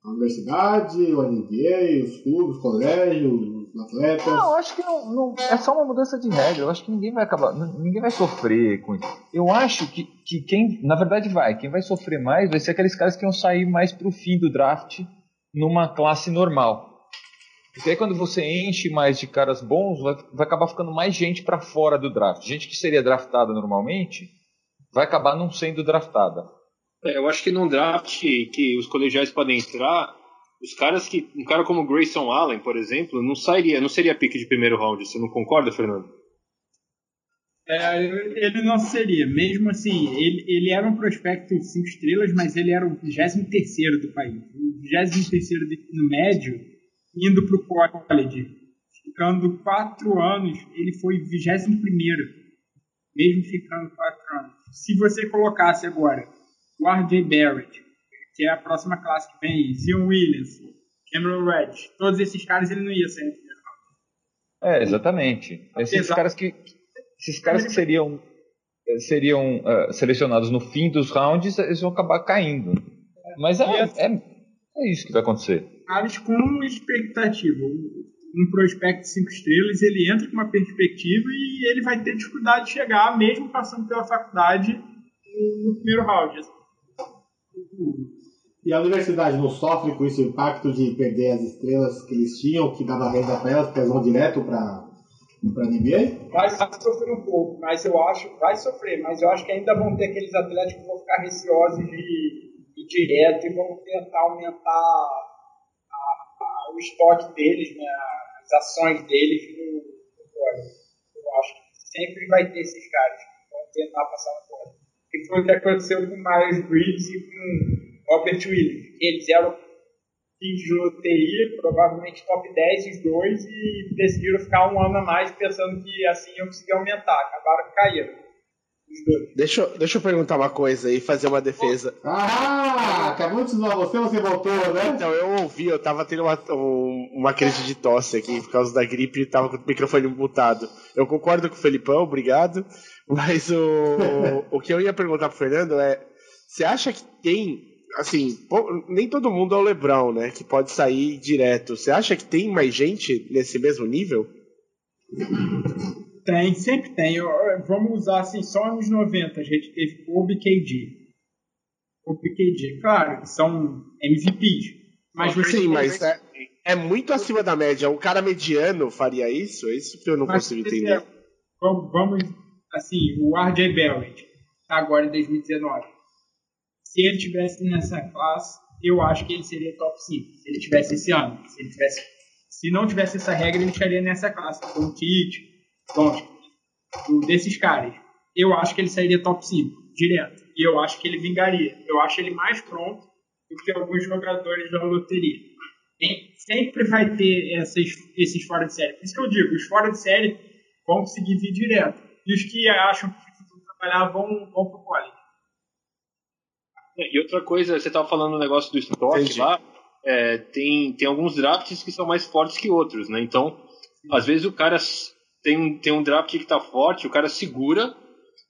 A universidade, o NBA, os clubes, os colégios, os atletas? Não, eu acho que não, não, é só uma mudança de regra. Eu acho que ninguém vai acabar. Ninguém vai sofrer com isso. Eu acho que, que quem. Na verdade, vai. Quem vai sofrer mais vai ser aqueles caras que vão sair mais pro fim do draft numa classe normal. Porque aí quando você enche mais de caras bons, vai, vai acabar ficando mais gente para fora do draft. Gente que seria draftada normalmente, vai acabar não sendo draftada. É, eu acho que num draft que os colegiais podem entrar, os caras que. Um cara como Grayson Allen, por exemplo, não sairia, não seria pique de primeiro round. Você não concorda, Fernando? É, ele não seria. Mesmo assim, ele, ele era um prospecto de 5 estrelas, mas ele era o 23 do país. O 23 no médio, indo para o college. Ficando 4 anos, ele foi 21 mesmo ficando 4 anos. Se você colocasse agora o R.J. Barrett, que é a próxima classe que vem aí, Zion Williams, Cameron Reddish, todos esses caras ele não ia ser. É, exatamente. Esses caras que esses caras que seriam, eh, seriam uh, selecionados no fim dos rounds, eles vão acabar caindo. Mas é, é, é isso que vai acontecer. Caras com expectativa. Um prospecto de 5 estrelas, ele entra com uma perspectiva e ele vai ter dificuldade de chegar, mesmo passando pela faculdade, no primeiro round. E a universidade não sofre com esse impacto de perder as estrelas que eles tinham, que dava renda para elas, porque elas vão direto para para NBA? Vai, sofrer um pouco, mas eu acho, vai sofrer, mas eu acho que ainda vão ter aqueles atletas que vão ficar receosos de ir direto e vão tentar aumentar a, a, o estoque deles, né, as ações deles no, no Eu acho que sempre vai ter esses caras que vão tentar passar no fora. E foi o que aconteceu com o Miles Bridges e com o Robert Williams. Eles eram de loteria, provavelmente top 10 os dois, e decidiram ficar um ano a mais pensando que assim iam conseguir aumentar. Acabaram caindo. Deixa, eu, deixa eu perguntar uma coisa e fazer uma defesa. Ah, acabou de zoar você você voltou, né? Então, eu ouvi, eu tava tendo uma, uma crise de tosse aqui por causa da gripe e tava com o microfone mutado. Eu concordo com o Felipão, obrigado. Mas o, <laughs> o que eu ia perguntar pro Fernando é: você acha que tem assim, nem todo mundo é o Lebron, né? Que pode sair direto. Você acha que tem mais gente nesse mesmo nível? Tem, sempre tem. Vamos usar assim, só nos 90 a gente teve Kobe e KD. Kobe e KD, claro, são MVPs. Mas você Sim, mas é, é, muito acima da média. Um cara mediano faria isso? É isso que eu não mas consigo entender. É, vamos, assim, o RJ Barrett, agora em 2019. Se ele tivesse nessa classe, eu acho que ele seria top 5. Se ele tivesse esse ano. Se ele tivesse se não tivesse essa regra, ele estaria nessa classe. Com Tite, desses caras. Eu acho que ele sairia top 5, direto. E eu acho que ele vingaria. Eu acho ele mais pronto do que alguns jogadores da loteria. Sempre vai ter essas, esses fora de série. Por isso que eu digo, os fora de série vão conseguir vir direto. E os que acham que precisam trabalhar vão, vão pro college. E outra coisa, você estava falando no negócio do estoque lá, é, tem, tem alguns drafts que são mais fortes que outros, né? Então, às vezes o cara tem, tem um draft que está forte, o cara segura,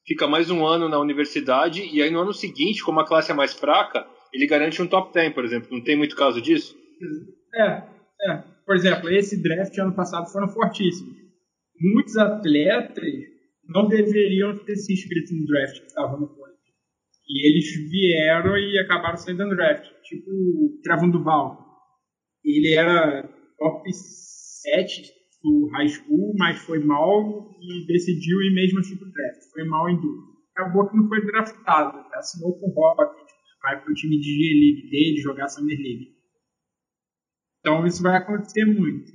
fica mais um ano na universidade, e aí no ano seguinte, como a classe é mais fraca, ele garante um top 10, por exemplo. Não tem muito caso disso? É, é. Por exemplo, esse draft ano passado foram fortíssimos. Muitos atletas não deveriam ter se inscrito no draft que estava no. E eles vieram e acabaram saindo no draft tipo o Travão Duval. Ele era top 7 do high school, mas foi mal e decidiu ir mesmo assim pro draft. Foi mal em dúvida. Acabou que não foi draftado, assinou com o Rocket, vai pro time de G-League dele jogar Summer League. Então isso vai acontecer muito.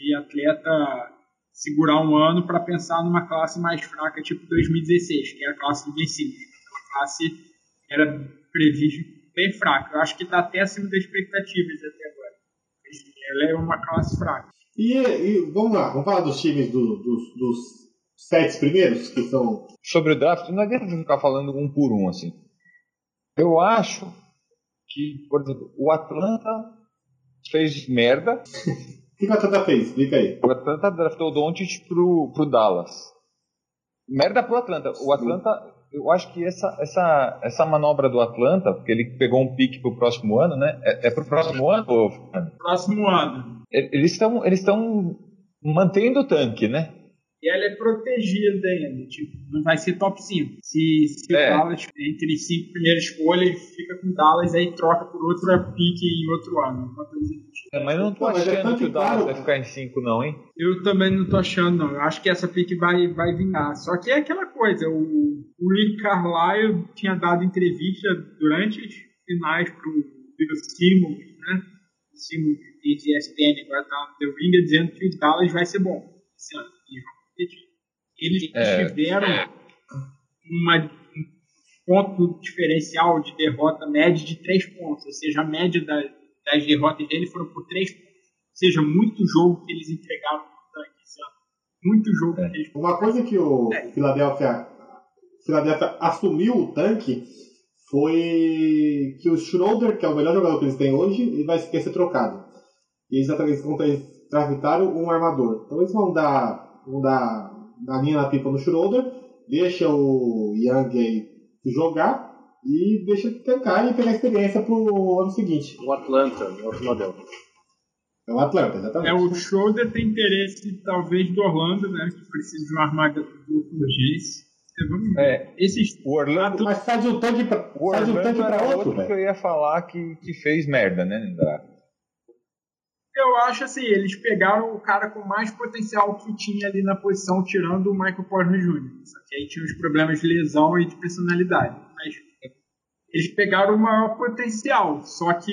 E atleta segurar um ano para pensar numa classe mais fraca, tipo 2016, que é a classe do vencidos. A classe era prevista bem fraco. Eu acho que está até acima das expectativas até agora. Ela é uma classe fraca. E, e vamos lá, vamos falar dos times do, dos, dos sete primeiros, que são. Sobre o draft, não adianta ficar falando um por um assim. Eu acho que, por exemplo, o Atlanta fez merda. <laughs> o que o Atlanta fez? Explica aí. O Atlanta draftou o Doncic pro, pro Dallas. Merda pro Atlanta. O Atlanta eu acho que essa, essa, essa manobra do Atlanta, porque ele pegou um pique para o próximo ano, né? É, é para o próximo ano? Ou... Próximo ano. Eles estão eles mantendo o tanque, né? E ela é protegida ainda, tipo, não vai ser top 5. Se, se é. o Dallas, entre cinco primeiras escolhas, fica com Dallas, aí troca por outro pique em outro ano. É, mas não tô Pô, é achando que o Dallas vai ficar em 5 não, hein? Eu também não tô achando, não. Eu acho que essa pique vai, vai vingar. Só que é aquela coisa, o, o Rick Carlisle tinha dado entrevista durante os finais pro Bill Simmons, né? O Simmons de ESPN agora tá no The Ring, dizendo que o Dallas vai ser bom esse ano eles é. tiveram uma, um ponto diferencial de derrota média de 3 pontos, ou seja, a média da, das derrotas dele foram por 3 pontos. Ou seja, muito jogo que eles entregaram no tanque esse ano. Muito jogo é. que eles Uma coisa que o é. Philadelphia, Philadelphia assumiu o tanque foi que o Schroeder, que é o melhor jogador que eles têm hoje, ele vai ser trocado. E eles, eles draftaram um armador. Então eles vão dar, vão dar a linha na pipa no Schroeder, deixa o Young aí jogar e deixa tancar e pegar experiência pro ano seguinte. O Atlanta, é o Philadelphia. É o Atlanta, exatamente. É, o Schroeder tem interesse, talvez, do Orlando, né? Que precisa de uma armada de urgência. É, esses, o Orlando, mas sai de um tanque um pra outro, outro que eu ia falar que, que fez merda, né, no eu acho assim, eles pegaram o cara com mais potencial que tinha ali na posição, tirando o Michael Porter Jr. Só que aí tinha os problemas de lesão e de personalidade. Mas eles pegaram o maior potencial, só que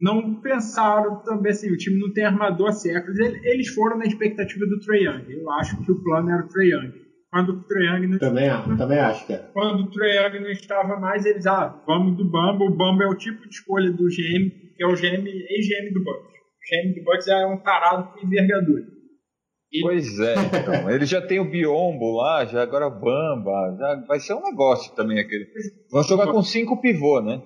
não pensaram também assim, o time não tem armador há séculos. Eles foram na expectativa do Trae Young. Eu acho que o plano era o Trae Young. Quando o não também, estava, também acho que é. Quando o não estava mais, eles, ah, vamos do Bamba. O Bamba é o tipo de escolha do GM que é o GM, ex-GM do Bucks. O GM do Bucks é um parado com envergadura. Pois é, então. ele já tem o Biombo lá, já agora o Bamba, já vai ser um negócio também aquele. Vão jogar com cinco pivô, né?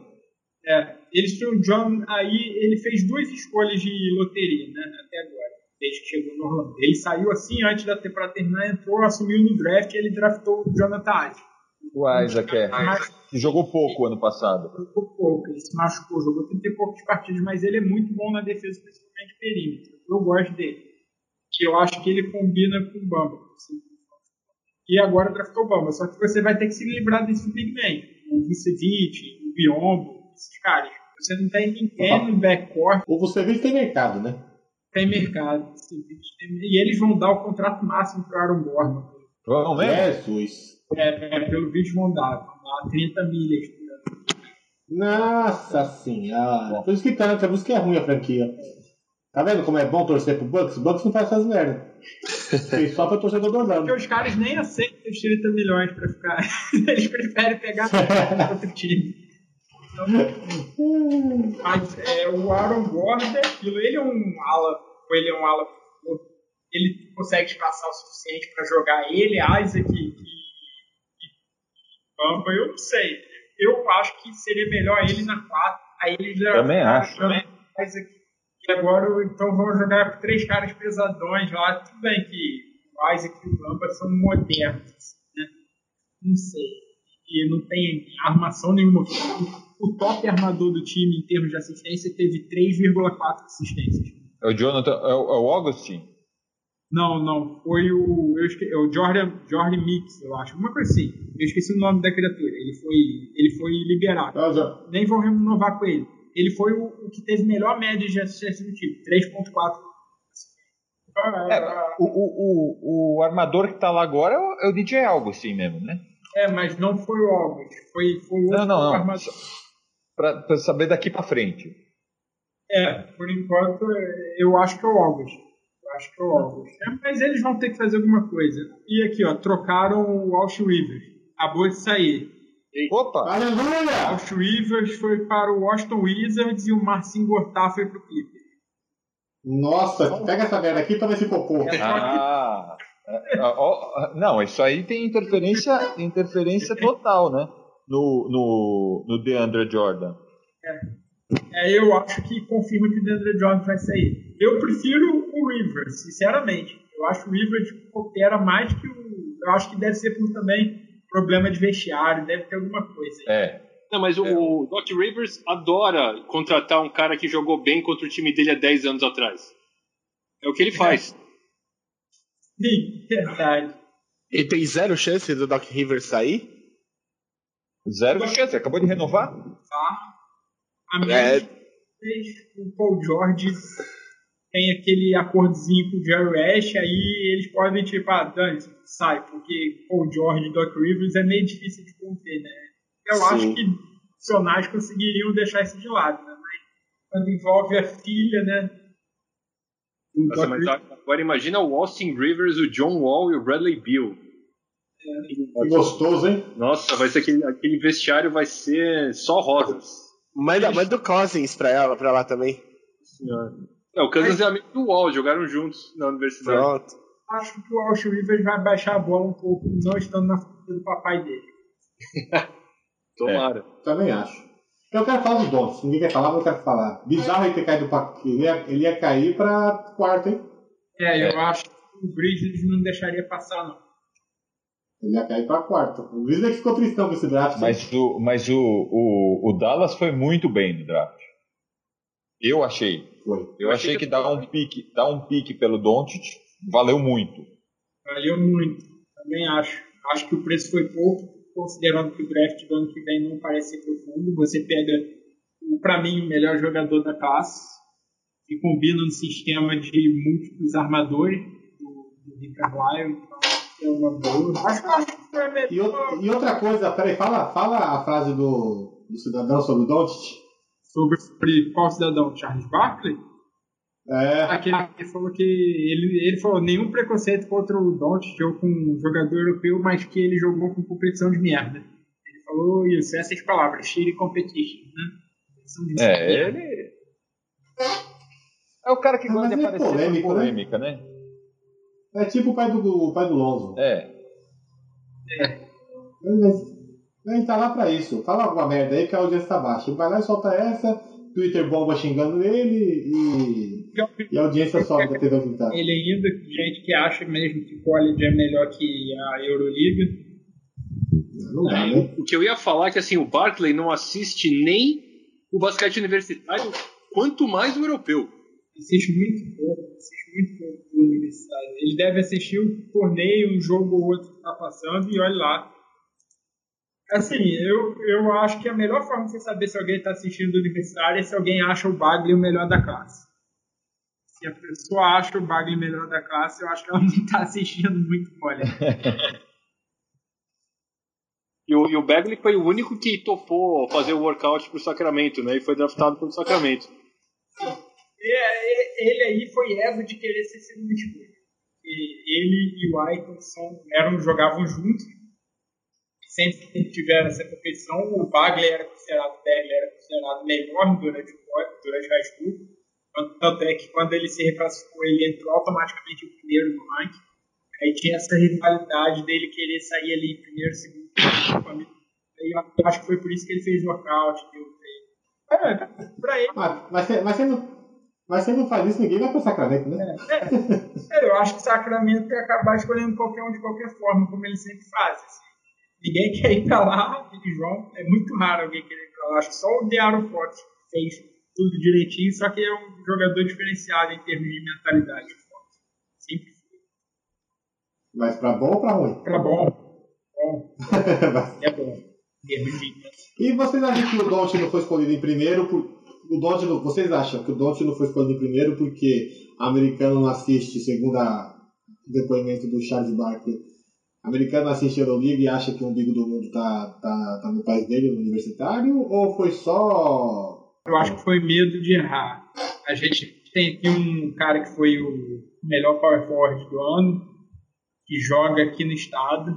É, eles tinham o John aí, ele fez duas escolhas de loteria, né, até agora, desde que chegou no Orlando. Ele saiu assim antes da temporada terminar, entrou, assumiu no draft e ele draftou o Jonathan Isaac, O Isaac é. Que jogou pouco ano passado. Jogou pouco, ele se machucou, jogou 30 e poucos partidas, mas ele é muito bom na defesa, principalmente perímetro. Eu gosto dele. Que eu acho que ele combina com o Bamba. E agora draftou o Bamba. Só que você vai ter que se livrar desse big man. O Vucevic, o Biombo, esses caras. Você não tem ninguém no backcourt. O Vucevic tem mercado, né? Tem mercado. E eles vão dar o contrato máximo para Aaron Gordon. Provavelmente. Jesus. É, é, pelo vídeo vão dar. Vão dar 30 milhas Nossa senhora. Por isso que tá, por isso que é ruim a franquia. Tá vendo como é bom torcer pro Bucks? O Bucks não faz essas merda. <laughs> Fez só pra torcedor do Orlando. Porque os caras nem aceitam os 30 milhões pra ficar. <laughs> Eles preferem pegar <laughs> outro time. Mas é, o Aaron Gordon é aquilo. Ele é um ala. Ele é um ala. Ele consegue passar o suficiente pra jogar ele, Isaac e, e, Pampa. Eu não sei. Eu acho que seria melhor ele na 4. Aí ele já. Também acho. Isaac e agora, então, vão jogar com três caras pesadões lá. Tudo bem que o Isaac e o Lampa são modernos, né? Não sei. E não tem armação nenhuma. O top armador do time em termos de assistência teve 3,4 assistências. É o Jonathan, é o, é o Augustin? Não, não. Foi o, eu esque, é o Jordan, Jordan Mix, eu acho. Uma coisa assim. Eu esqueci o nome da criatura. Ele foi, ele foi liberado. Ah, Nem vou renovar com ele ele foi o, o que teve melhor média de assistência do time, 3.4. É, o, o, o, armador que está lá agora é o, é o DJ Augustin mesmo, né? É, mas não foi o August, foi, foi o não, não, não. armador. Para saber daqui para frente. É, por enquanto eu acho que é o August. Eu acho que é o August. É, mas eles vão ter que fazer alguma coisa. E aqui, ó, trocaram o Alsh Weaver. Acabou de sair. Opa! Aleluia! Josh Rivers foi para o Washington Wizards e o Marcin Gortat foi para o Clippers. Nossa, pega essa merda aqui e toma esse cocô. É ah, não, isso aí tem interferência, interferência total, né? No, no, no DeAndre Jordan. É. é. eu acho que confirma que o DeAndre Jordan vai sair. Eu prefiro o Rivers, sinceramente. Eu acho que o Rivers coopera mais que o. Eu acho que deve ser por também problema de vestiário, deve ter alguma coisa. Aí. É. Não, mas o, é. Doc Rivers adora contratar um cara que jogou bem contra o time dele há 10 anos atrás. É o que ele faz. Sim, verdade. E tem zero chance do Doc Rivers sair? Zero chance, acabou de renovar? Tá. A minha é... o Paul George tem aquele acordozinho com o Jerry Ash, aí eles podem, tipo, ah, Dani, sai, porque Paul George e Doc Rivers é meio difícil de conter, né? Eu Sim. acho que profissionais conseguiriam deixar isso de lado, né? Mas quando envolve a filha, né? Nossa, mas agora imagina o Austin Rivers, o John Wall e o Bradley Beal. É. Que gostoso, hein? Nossa, vai ser aquele, aquele vestiário vai ser só rosas. Manda, manda o Cousins pra ela, pra lá também. Senhora. É, o Cousins é amigo do Wall, jogaram juntos na universidade. Pronto acho que o Alsh Rivers vai baixar a bola um pouco, não estando na frente do papai dele. <laughs> Tomara. É, também acho. Eu quero falar do Doncic. Ninguém quer falar, mas eu quero falar. Bizarro ele ter caído para ele, ia, ele ia cair para quarto, hein? É, eu é. acho que o Bridges não deixaria passar, não. Ele ia cair para quarto. O Bridges ficou tristão com esse draft. Mas, o, mas o, o, o Dallas foi muito bem no draft. Eu achei. Foi. Eu, eu achei, achei que, que dá um pique, dá um pique pelo Doncic valeu muito. Valeu muito, também acho. Acho que o preço foi pouco, considerando que o draft do ano que vem não parece ser profundo. Você pega, para mim, o melhor jogador da classe e combina no sistema de múltiplos armadores do, do Rick Carlisle, é uma boa. Melhor. E, outra, e outra coisa, peraí, fala, fala a frase do, do cidadão sobre o Doncic. Sobre, sobre qual cidadão? Charles Barkley? É. Aquele que falou que ele, ele falou nenhum preconceito contra o Doncic ou com um jogador europeu, mas que ele jogou com competição de merda. Ele falou isso, essas palavras, cheer competition, né? É, ele é o cara que gosta de é aparecer polêmica, polêmica, né? né? É tipo o pai do, o pai do Lonzo. É. É. Ele tá lá pra isso. Fala alguma merda aí que a audiência tá baixa. Ele vai lá e solta essa, Twitter bomba xingando ele e e a audiência sobe da TV aumentada. Ele ainda, gente que acha mesmo que college é melhor que a Euroliga. Não dá, né? O que eu ia falar é que assim, o Barclay não assiste nem o basquete universitário, quanto mais o europeu. Assiste muito pouco, assiste muito pouco o universitário. Ele deve assistir um torneio, um jogo ou outro que está passando e olha lá. Assim, eu, eu acho que a melhor forma de você saber se alguém está assistindo o universitário é se alguém acha o Bagley o melhor da classe. Se a pessoa acha o Bagley o melhor da classe, eu acho que ela <laughs> não está assistindo muito mole. E o, e o Bagley foi o único que topou fazer o workout pro Sacramento, né? E foi draftado pelo Sacramento. É, ele aí foi ego de querer ser segundo escolha. Ele e o Aiton são, eram, jogavam juntos. Sempre tiveram essa competição. O Bagley era considerado, Bagley era considerado melhor durante o durante high school. Tanto é que quando ele se reclassificou, ele entrou automaticamente em primeiro no ranking. Aí tinha essa rivalidade dele querer sair ali em primeiro, segundo. Aí eu acho que foi por isso que ele fez nocaute, deu é, pra ele. Mas, mas, mas, você não, mas você não faz isso, ninguém vai pro Sacramento, né? É, é, eu acho que o Sacramento quer acabar escolhendo qualquer um de qualquer forma, como ele sempre faz. Assim. Ninguém quer ir pra lá, João. É muito raro alguém querer ir pra lá. Acho que só o Dearo Fox fez tudo direitinho, só que é um jogador diferenciado em termos de mentalidade. Sempre mas pra bom ou pra ruim? Pra bom. Bom. <laughs> é bom. E vocês acham que o Don't não foi escolhido em primeiro por... o não... Vocês acham que o Don't não foi escolhido primeiro porque americano não assiste, segundo o depoimento do Charles Barkley, americano assiste a Euroliga e acha que o umbigo do mundo tá, tá, tá no país dele, no universitário, ou foi só... Eu acho que foi medo de errar. A gente tem aqui um cara que foi o melhor power forward do ano, que joga aqui no estado.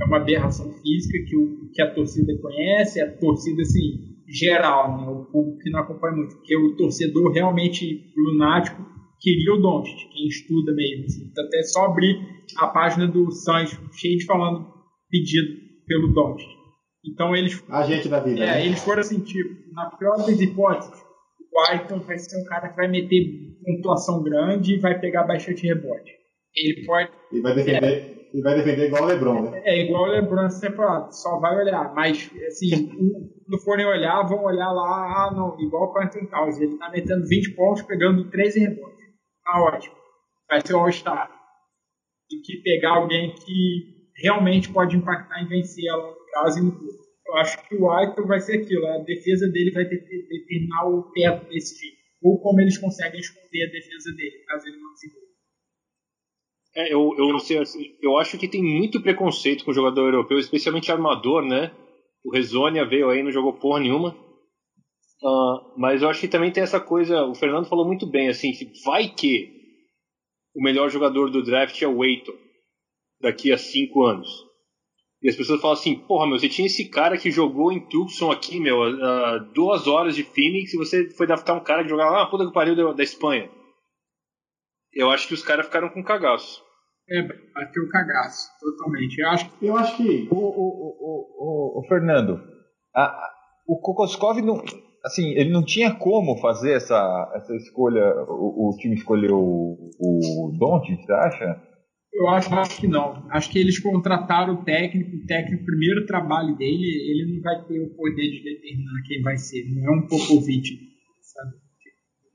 É uma aberração física que, o, que a torcida conhece, a torcida assim, geral, né? o público que não acompanha muito, porque o torcedor realmente lunático queria o Doncic, quem estuda mesmo. Assim. Então, até só abrir a página do Sancho, cheio de falando pedido pelo Doncic. Então eles. A gente da vida. É, né? eles foram assim, tipo, na pior das hipóteses, o White vai ser um cara que vai meter pontuação grande e vai pegar bastante rebote. Ele pode. E vai defender, é, e vai defender igual o Lebron, né? É, igual o Lebron separado, só vai olhar. Mas, assim, não forem olhar, vão olhar lá, ah, não, igual o Quentin Towns. Ele tá metendo 20 pontos, pegando 13 rebotes. Tá ótimo. Vai ser o All-Star. E que pegar alguém que realmente pode impactar em vencer a longo prazo e no clube. Eu acho que o White vai ser aquilo, a defesa dele vai ter que determinar o teto desse time. Ou como eles conseguem esconder a defesa dele, caso ele não se é, eu, eu, sei, eu acho que tem muito preconceito com o jogador europeu, especialmente armador, né? O Rezonia veio aí não jogou porra nenhuma. Uh, mas eu acho que também tem essa coisa, o Fernando falou muito bem, assim, vai que o melhor jogador do draft é o Eiton daqui a cinco anos. E as pessoas falam assim, porra, meu, você tinha esse cara que jogou em Tucson aqui, meu, uh, duas horas de Phoenix e você foi draftar um cara que jogava lá na puta que pariu da, da Espanha. Eu acho que os caras ficaram com cagaço. É, bateu o cagaço, totalmente. Eu acho que. Eu acho que... O, o, o, o, o Fernando, a, o Kokoskov não. Assim, ele não tinha como fazer essa, essa escolha. O, o time escolheu o, o Don't, você acha? Eu acho, acho que não. Acho que eles contrataram o técnico, o técnico, o primeiro trabalho dele, ele não vai ter o poder de determinar quem vai ser. Não é um Popovich, sabe?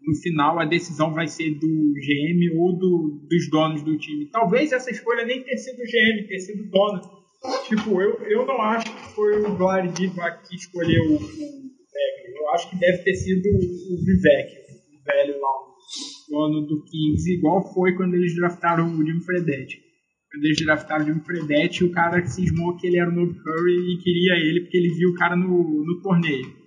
No final a decisão vai ser do GM ou do, dos donos do time. Talvez essa escolha nem tenha sido GM, tenha sido dono. Tipo, eu, eu não acho que foi o Glória Divac que escolheu o, o Eu acho que deve ter sido o Vivek, o velho lá, o dono do Kings, igual foi quando eles draftaram o Jim Fredette. Quando eles draftaram o Jim Fredette, o cara cismou que ele era o novo Curry e queria ele porque ele viu o cara no, no torneio.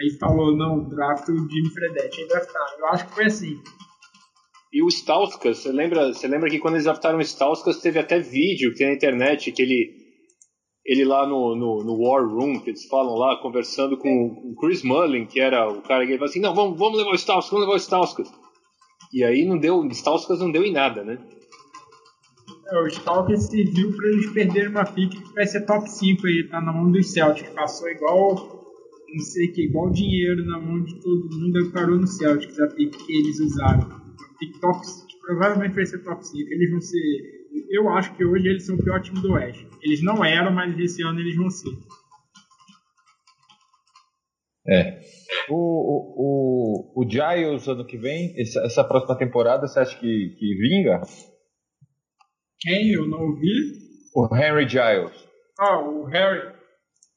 Aí falou, não, draft o Jimmy Fredette. Aí draftaram. Eu acho que foi assim. E o Stauskas, você lembra, você lembra que quando eles draftaram o Stauskas teve até vídeo que tem na internet, que ele, ele lá no, no, no War Room, que eles falam lá, conversando com o Chris Mullin, que era o cara que ele falou assim, não, vamos, vamos levar o Stauskas, vamos levar o Stauskas. E aí não deu, o Stauskas não deu em nada, né? É, o Stalker serviu para eles perderem uma pick que vai ser top 5 aí, tá na mão dos Celtics. Passou igual não sei que, igual dinheiro na mão de todo mundo, parou no Celtics a pick que eles usaram. Pick top, que provavelmente vai ser top 5. Eles vão ser eu acho que hoje eles são o pior time do Oeste. Eles não eram, mas esse ano eles vão ser. É. O, o, o, o Giles ano que vem, essa, essa próxima temporada, você acha que, que vinga? Quem? Eu não ouvi. O Henry Giles. Ah, o Harry.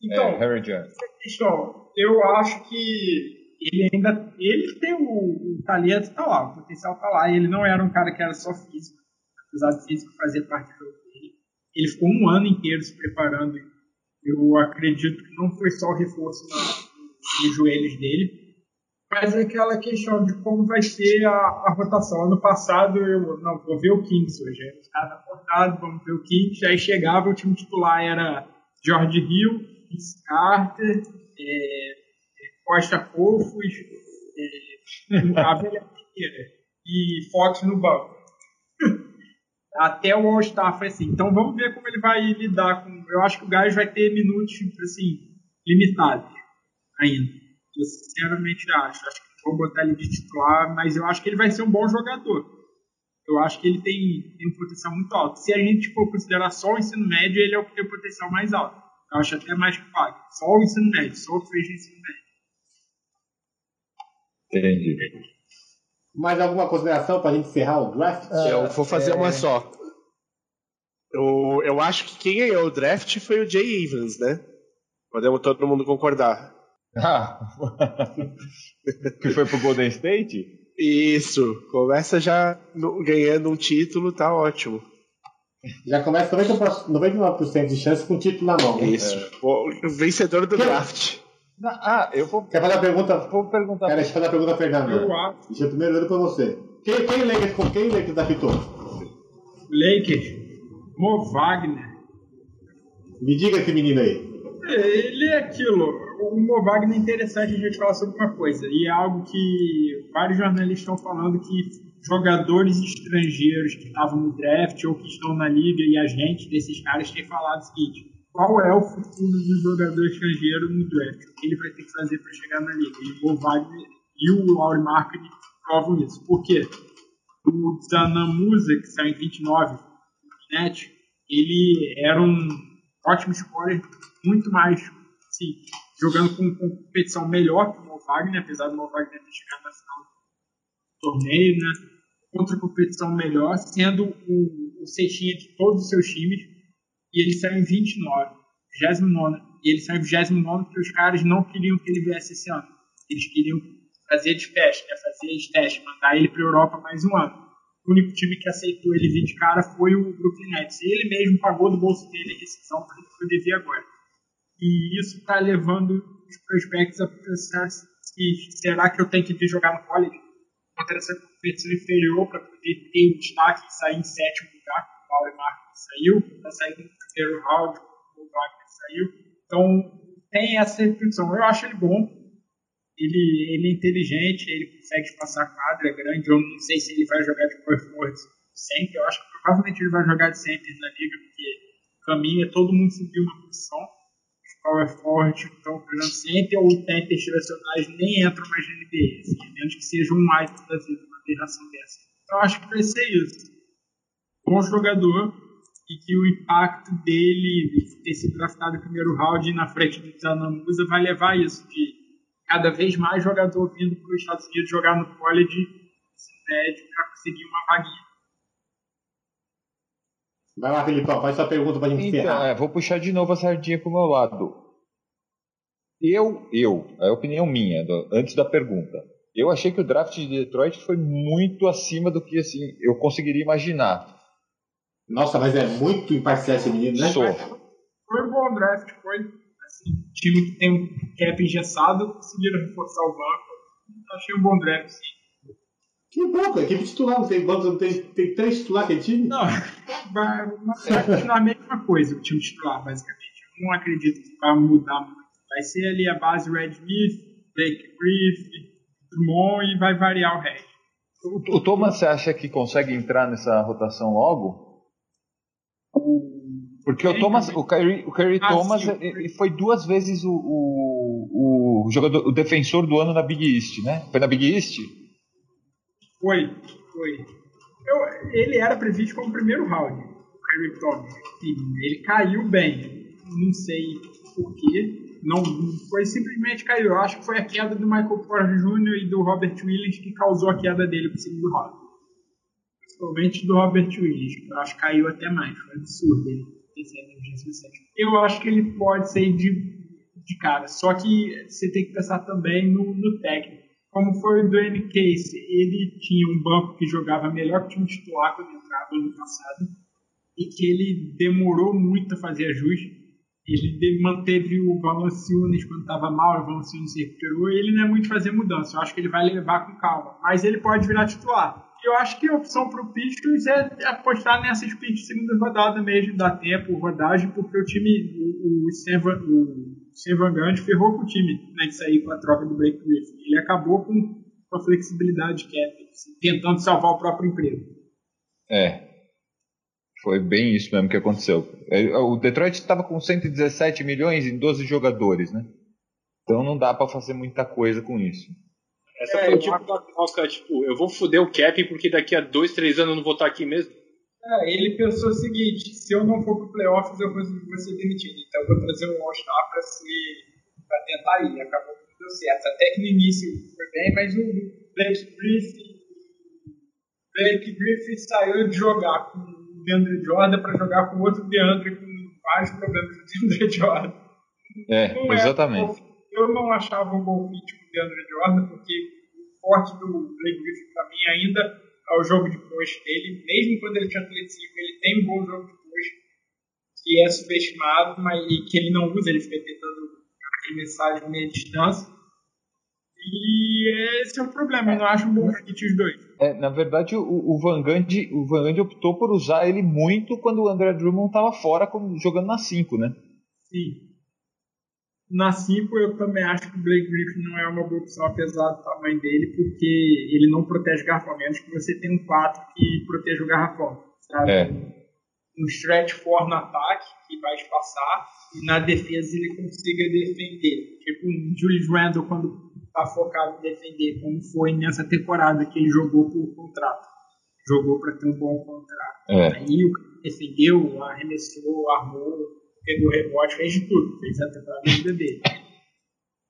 Então, é, Harry Giles. Então, eu acho que ele ainda ele tem o, o talento tá lá, o potencial tá lá. Ele não era um cara que era só físico, apesar de físico fazer parte do jogo dele. Ele ficou um ano inteiro se preparando. Eu acredito que não foi só o reforço nos joelhos dele, mas é aquela questão de como vai ser a, a rotação. Ano passado eu não vou ver o Kings hoje, aí os caras tá cortado, vamos ver o Kings. Aí chegava o time titular era George Hill, Carter, é, Costa Cofos, é, <laughs> e Fox no banco. <laughs> Até o All-Star foi assim. Então vamos ver como ele vai lidar com. Eu acho que o Gás vai ter minutos assim, limitados ainda. Eu sinceramente acho. Acho que vou botar ele de titular, mas eu acho que ele vai ser um bom jogador. Eu acho que ele tem, tem um potencial muito alto. Se a gente for considerar só o ensino médio, ele é o que tem o potencial mais alto. Eu acho até mais que pague. Só o ensino médio, só o que fez no ensino médio. Entendi. Mais alguma consideração para a gente encerrar o draft? Ah, eu vou fazer é... uma só. Eu, eu acho que quem ganhou o draft foi o Jay Evans, né? Podemos todo mundo concordar. Ah, <laughs> que foi pro Golden State? Isso, começa já ganhando um título, tá ótimo. Já começa 99% de chance com o título na mão. Isso, é. o vencedor do draft. Ah, eu vou. Quer fazer a pergunta? Vou perguntar. Quer fazer a pergunta, Fernando? Eu acho. Deixa eu primeiro olhando pra você. Quem, quem Lakers, quem Lakers apitou? Lakers. Mo Wagner. Me diga esse menino aí. Ele é aquilo. O Mo Wagner é interessante a gente falar sobre uma coisa. E é algo que vários jornalistas estão falando que jogadores estrangeiros que estavam no draft ou que estão na liga e a gente desses caras têm falado o seguinte qual é o futuro do jogador estrangeiro no draft, o que ele vai ter que fazer para chegar na liga. E o Wagner e o Laurie Marketing provam isso. Por quê? O Zanamusa, que saiu em 29 no net, ele era um ótimo scorer, muito mais, assim, jogando com, com competição melhor que o Mo Wagner, apesar do Mo Wagner ter chegado na final do torneio, né? Contra competição melhor, sendo o, o cestinha de todos os seus times e ele saiu em 29, 29. E ele saiu em 29 porque os caras não queriam que ele viesse esse ano. Eles queriam fazer de teste, né? fazer de teste, mandar ele para a Europa mais um ano. O único time que aceitou ele vir de cara foi o Brooklyn Nets. Ele mesmo pagou do bolso dele a rescisão para ele vir agora. E isso está levando os prospectos a pensar se será que eu tenho que vir jogar no college contra essa competição inferior para poder ter um destaque e sair em sétimo lugar, o Paulo Marques saiu, está saindo no primeiro round, o Wagner saiu. Então, tem essa reflexão. Eu acho ele bom, ele, ele é inteligente, ele consegue passar a quadra, é grande. Eu não sei se ele vai jogar de power forward sempre. Eu acho que provavelmente ele vai jogar de center na liga, porque caminha, todo mundo subiu uma posição. Os power forward estão jogando center ou centers tradicionais nem entram mais na NBA, assim, menos que seja um white da vida, uma aberração dessa. Então acho que vai ser isso. Bom jogador, e que o impacto dele de ter sido draftado no primeiro round na frente do Zanamusa vai levar a isso, de cada vez mais jogador vindo para os Estados Unidos jogar no college se pede para conseguir uma vaguinha. Vai lá, Felipão, faz sua pergunta para a gente então, É, vou puxar de novo a sardinha para o meu lado. Eu, eu, a opinião minha, do, antes da pergunta, eu achei que o draft de Detroit foi muito acima do que assim eu conseguiria imaginar. Nossa, mas é muito imparcial esse menino, né? Sou. Foi um bom draft, foi. Assim, time que tem um cap engessado, conseguiram reforçar o banco. Achei um bom draft, sim. Que bom, a equipe titular não tem banco, não tem, tem três titulares aquele time? Não, vai, vai continuar a mesma coisa, o time titular, basicamente. Eu não acredito que vai mudar muito. Vai ser ali a base Red Smith, Blake Griff, Drummond e vai variar o resto. O, o Thomas, você acha que consegue entrar nessa rotação logo? Porque o Thomas, o Kyrie, o Kyrie ah, Thomas, sim, ele foi duas vezes o, o, o, jogador, o defensor do ano na Big East, né? Foi na Big East? Foi, foi. Eu, ele era previsto como primeiro round. Kyrie Thomas. Ele caiu bem. Não sei porquê. Não, foi simplesmente caiu. Eu acho que foi a queda do Michael Porter Jr. e do Robert Williams que causou a queda dele para o segundo round. Principalmente do Robert Williams, que eu acho que caiu até mais. Foi absurdo ele ter essa Eu acho que ele pode ser de, de cara. Só que você tem que pensar também no, no técnico. Como foi o Dwayne Case, ele tinha um banco que jogava melhor que o time titular quando entrava no passado e que ele demorou muito a fazer ajuste. Ele manteve o Valanciunas quando estava mal, o Valanciunas se recuperou. Ele não é muito fazer mudança. Eu acho que ele vai levar com calma. Mas ele pode virar titular. Eu acho que a opção para o Pistons é apostar nessas picks de segunda rodada mesmo, dar tempo, rodagem, porque o time, o, o, o ferrou com o time né, de sair com a troca do Blake Griffin. Ele acabou com, com a flexibilidade cap, tentando salvar o próprio emprego. É, foi bem isso mesmo que aconteceu. É, o Detroit estava com 117 milhões em 12 jogadores, né? Então não dá para fazer muita coisa com isso. Essa é, foi tipo uma troca, tipo, eu vou foder o cap porque daqui a dois, três anos eu não vou estar aqui mesmo. É, ele pensou o seguinte, se eu não for pro playoffs eu vou, vou ser demitido, então eu vou trazer um All-Star pra, pra tentar ir. Acabou que não deu certo. Até que no início foi bem, mas o Blake Griffin, Blake Griffin saiu de jogar com o DeAndre Jordan para jogar com outro DeAndre com vários problemas do DeAndre Jordan. É, não exatamente. Eu não achava um bom fit com o DeAndre Jordan, porque o forte do Blake Griffin para mim ainda é o jogo de post dele, mesmo quando ele tinha atleticismo, ele tem um bom jogo de post, que é subestimado, mas que ele não usa, ele fica tentando arremessar de meia distância. E esse é o problema, eu não acho um bom fit os dois. É, na verdade, o, o, Van Gundy, o Van Gundy optou por usar ele muito quando o André Drummond estava fora, jogando na 5, né? Sim. Na 5 eu também acho que o Blake Griffin não é uma boa opção, apesar do tamanho dele, porque ele não protege garrafão, menos que você tem um 4 que proteja o garrafão, sabe? É. Um stretch for no ataque, que vai espaçar, e na defesa ele consiga defender. Tipo um Julius Randle quando está focado em defender, como foi nessa temporada que ele jogou por contrato. Jogou para ter um bom contrato. É. Aí o defendeu, arremessou, armou, pegou rebote, fez de tudo, fez a temporada vida dele.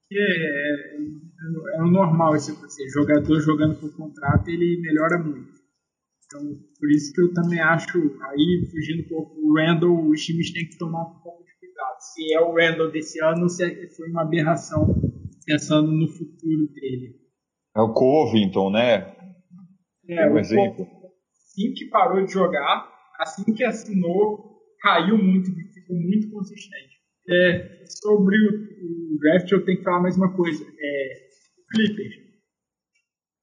É, é, é normal isso acontecer. Jogador jogando por contrato, ele melhora muito. Então, por isso que eu também acho, aí fugindo um pouco, o Randall, os times têm que tomar um pouco de cuidado. Se é o Randall desse ano, se é foi uma aberração pensando no futuro dele. É o Covington, né? É, um o exemplo. assim que parou de jogar, assim que assinou, caiu muito ficou muito consistente. É, sobre o, o, draft, eu tenho que falar mais uma coisa. É, Clippers.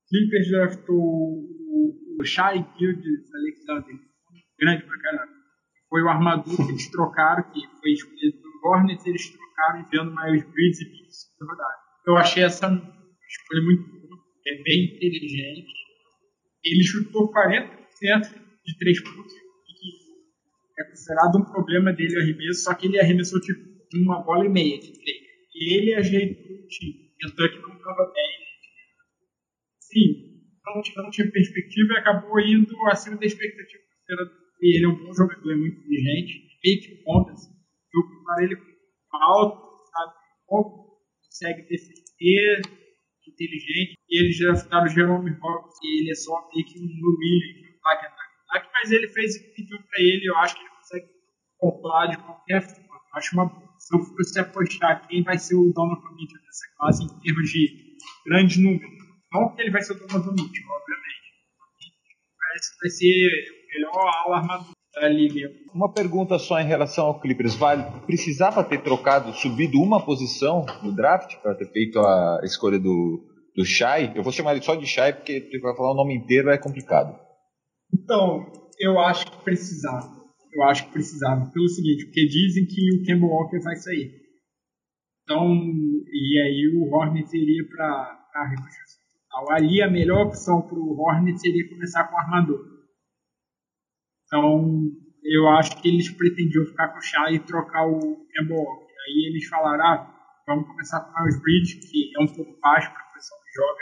Clippers draftou o, o Shai Gildes Alexander, grande pra caramba. Foi o armador que eles trocaram, que foi escolhido pelo Hornets, eles trocaram enviando mais Bridges e Pix na verdade. Eu achei essa escolha muito boa, é bem inteligente. Ele chutou 40% de 3 pontos é considerado um problema dele arremesso, só que ele arremessou tipo uma bola e meia de três. E ele ajeitou o time. Kentucky não estava bem. Sim, não, não tinha perspectiva e acabou indo acima da expectativa. E ele é um bom jogador, é muito inteligente, meio que ponta. Assim. Eu comparo ele com alto, sabe? Consegue defender, inteligente. E eles já ficaram o Jerome Robbins, e ele é só meio que um Williams, um ataque ataque, mas ele fez pediu para ele. Eu acho que ele consegue comprar de qualquer forma. Eu acho uma se eu fosse apostar quem vai ser o Donovan Mitchell dessa classe em termos de grande número. Não que ele vai ser o Donovan Mitchell, obviamente. Parece que vai ser o melhor ala armador da liga. Uma pergunta só em relação ao Clippers. Vale, precisava ter trocado, subido uma posição no draft para ter feito a escolha do, do Shai? Eu vou chamar ele só de Shai porque para falar o nome inteiro é complicado. Então, eu acho que precisava. Eu acho que precisava. Pelo seguinte, porque dizem que o Kemba Walker vai sair. Então, e aí o Hornets iria para a reconstrução. Ali a melhor opção para o Hornets seria começar com o armador. Então, eu acho que eles pretendiam ficar com o Chá e trocar o Walker. Aí eles falaram, ah, vamos começar com o Miles Bridge, que é um pouco baixo para a posição que joga.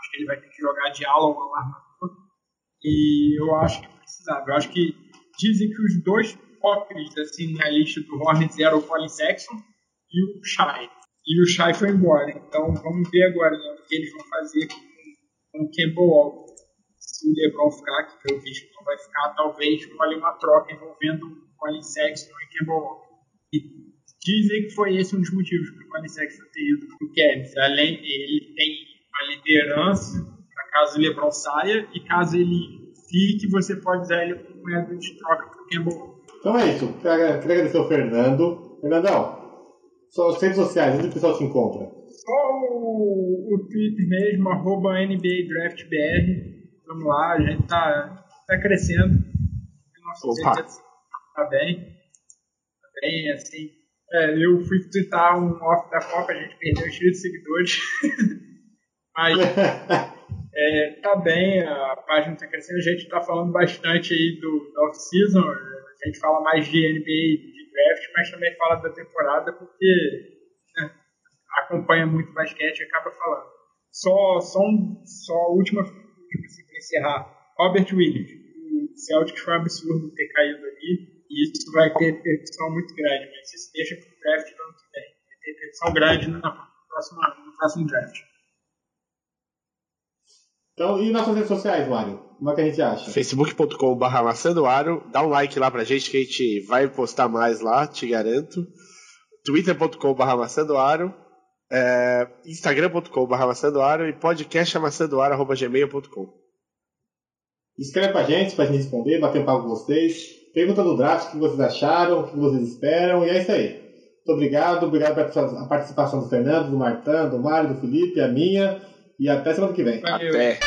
Acho que ele vai ter que jogar de ala ou armador. E eu acho que precisava. Eu acho que dizem que os dois tops assim, na lista do Hornets eram o Colin Sexton e o Shai. E o Shai foi embora. Então vamos ver agora né, o que eles vão fazer com o Campbell Walker. Se o LeBron ficar, que pelo visto não vai ficar, talvez role uma troca envolvendo o Colin Sexton e Campbell Walker. E dizem que foi esse um dos motivos para o Colin Sexton ter ido para o Cavs. Além, ele tem uma liderança para caso o LeBron saia e caso ele fique, você pode usar ele como moeda de troca para o Campbell Então é isso. Queria agradecer ao Fernando. Fernandão, suas redes sociais, onde o pessoal te encontra? Só o, o Twitter mesmo, arroba NBADraftBR. Vamos lá, a gente tá, tá crescendo. Nossa redes tá bem. Tá bem, assim. É, eu fui twittar um off da Copa, a gente perdeu cheio de seguidores. <laughs> Mas <laughs> é, tá bem, a página está crescendo, a gente está falando bastante aí do, da off-season, a gente fala mais de NBA, de draft, mas também fala da temporada porque né, acompanha muito basquete e acaba falando. Só, só, um, só a última, assim, para encerrar, Robert Williams, o Celtics foi um absurdo ter caído ali, e isso vai ter repercussão muito grande, mas isso deixa para o draft do ano que vem, vai ter repercussão grande na próxima, no próximo draft. Então, e nossas redes sociais, Mário? Como é que a gente acha? facebook.com.br maçãdoaro. Dá um like lá pra gente que a gente vai postar mais lá, te garanto. twitter.com.br maçãdoaro. É, instagram.com.br maçãdoaro e podcastamaçãdoaro.gmail.com Escreve pra gente, pra gente responder, bater um papo com vocês. Pergunta do draft, o que vocês acharam, o que vocês esperam, e é isso aí. Muito obrigado, obrigado pela participação do Fernando, do Martão, do Mário, do Felipe, a minha. E até semana que vem. Valeu. Até.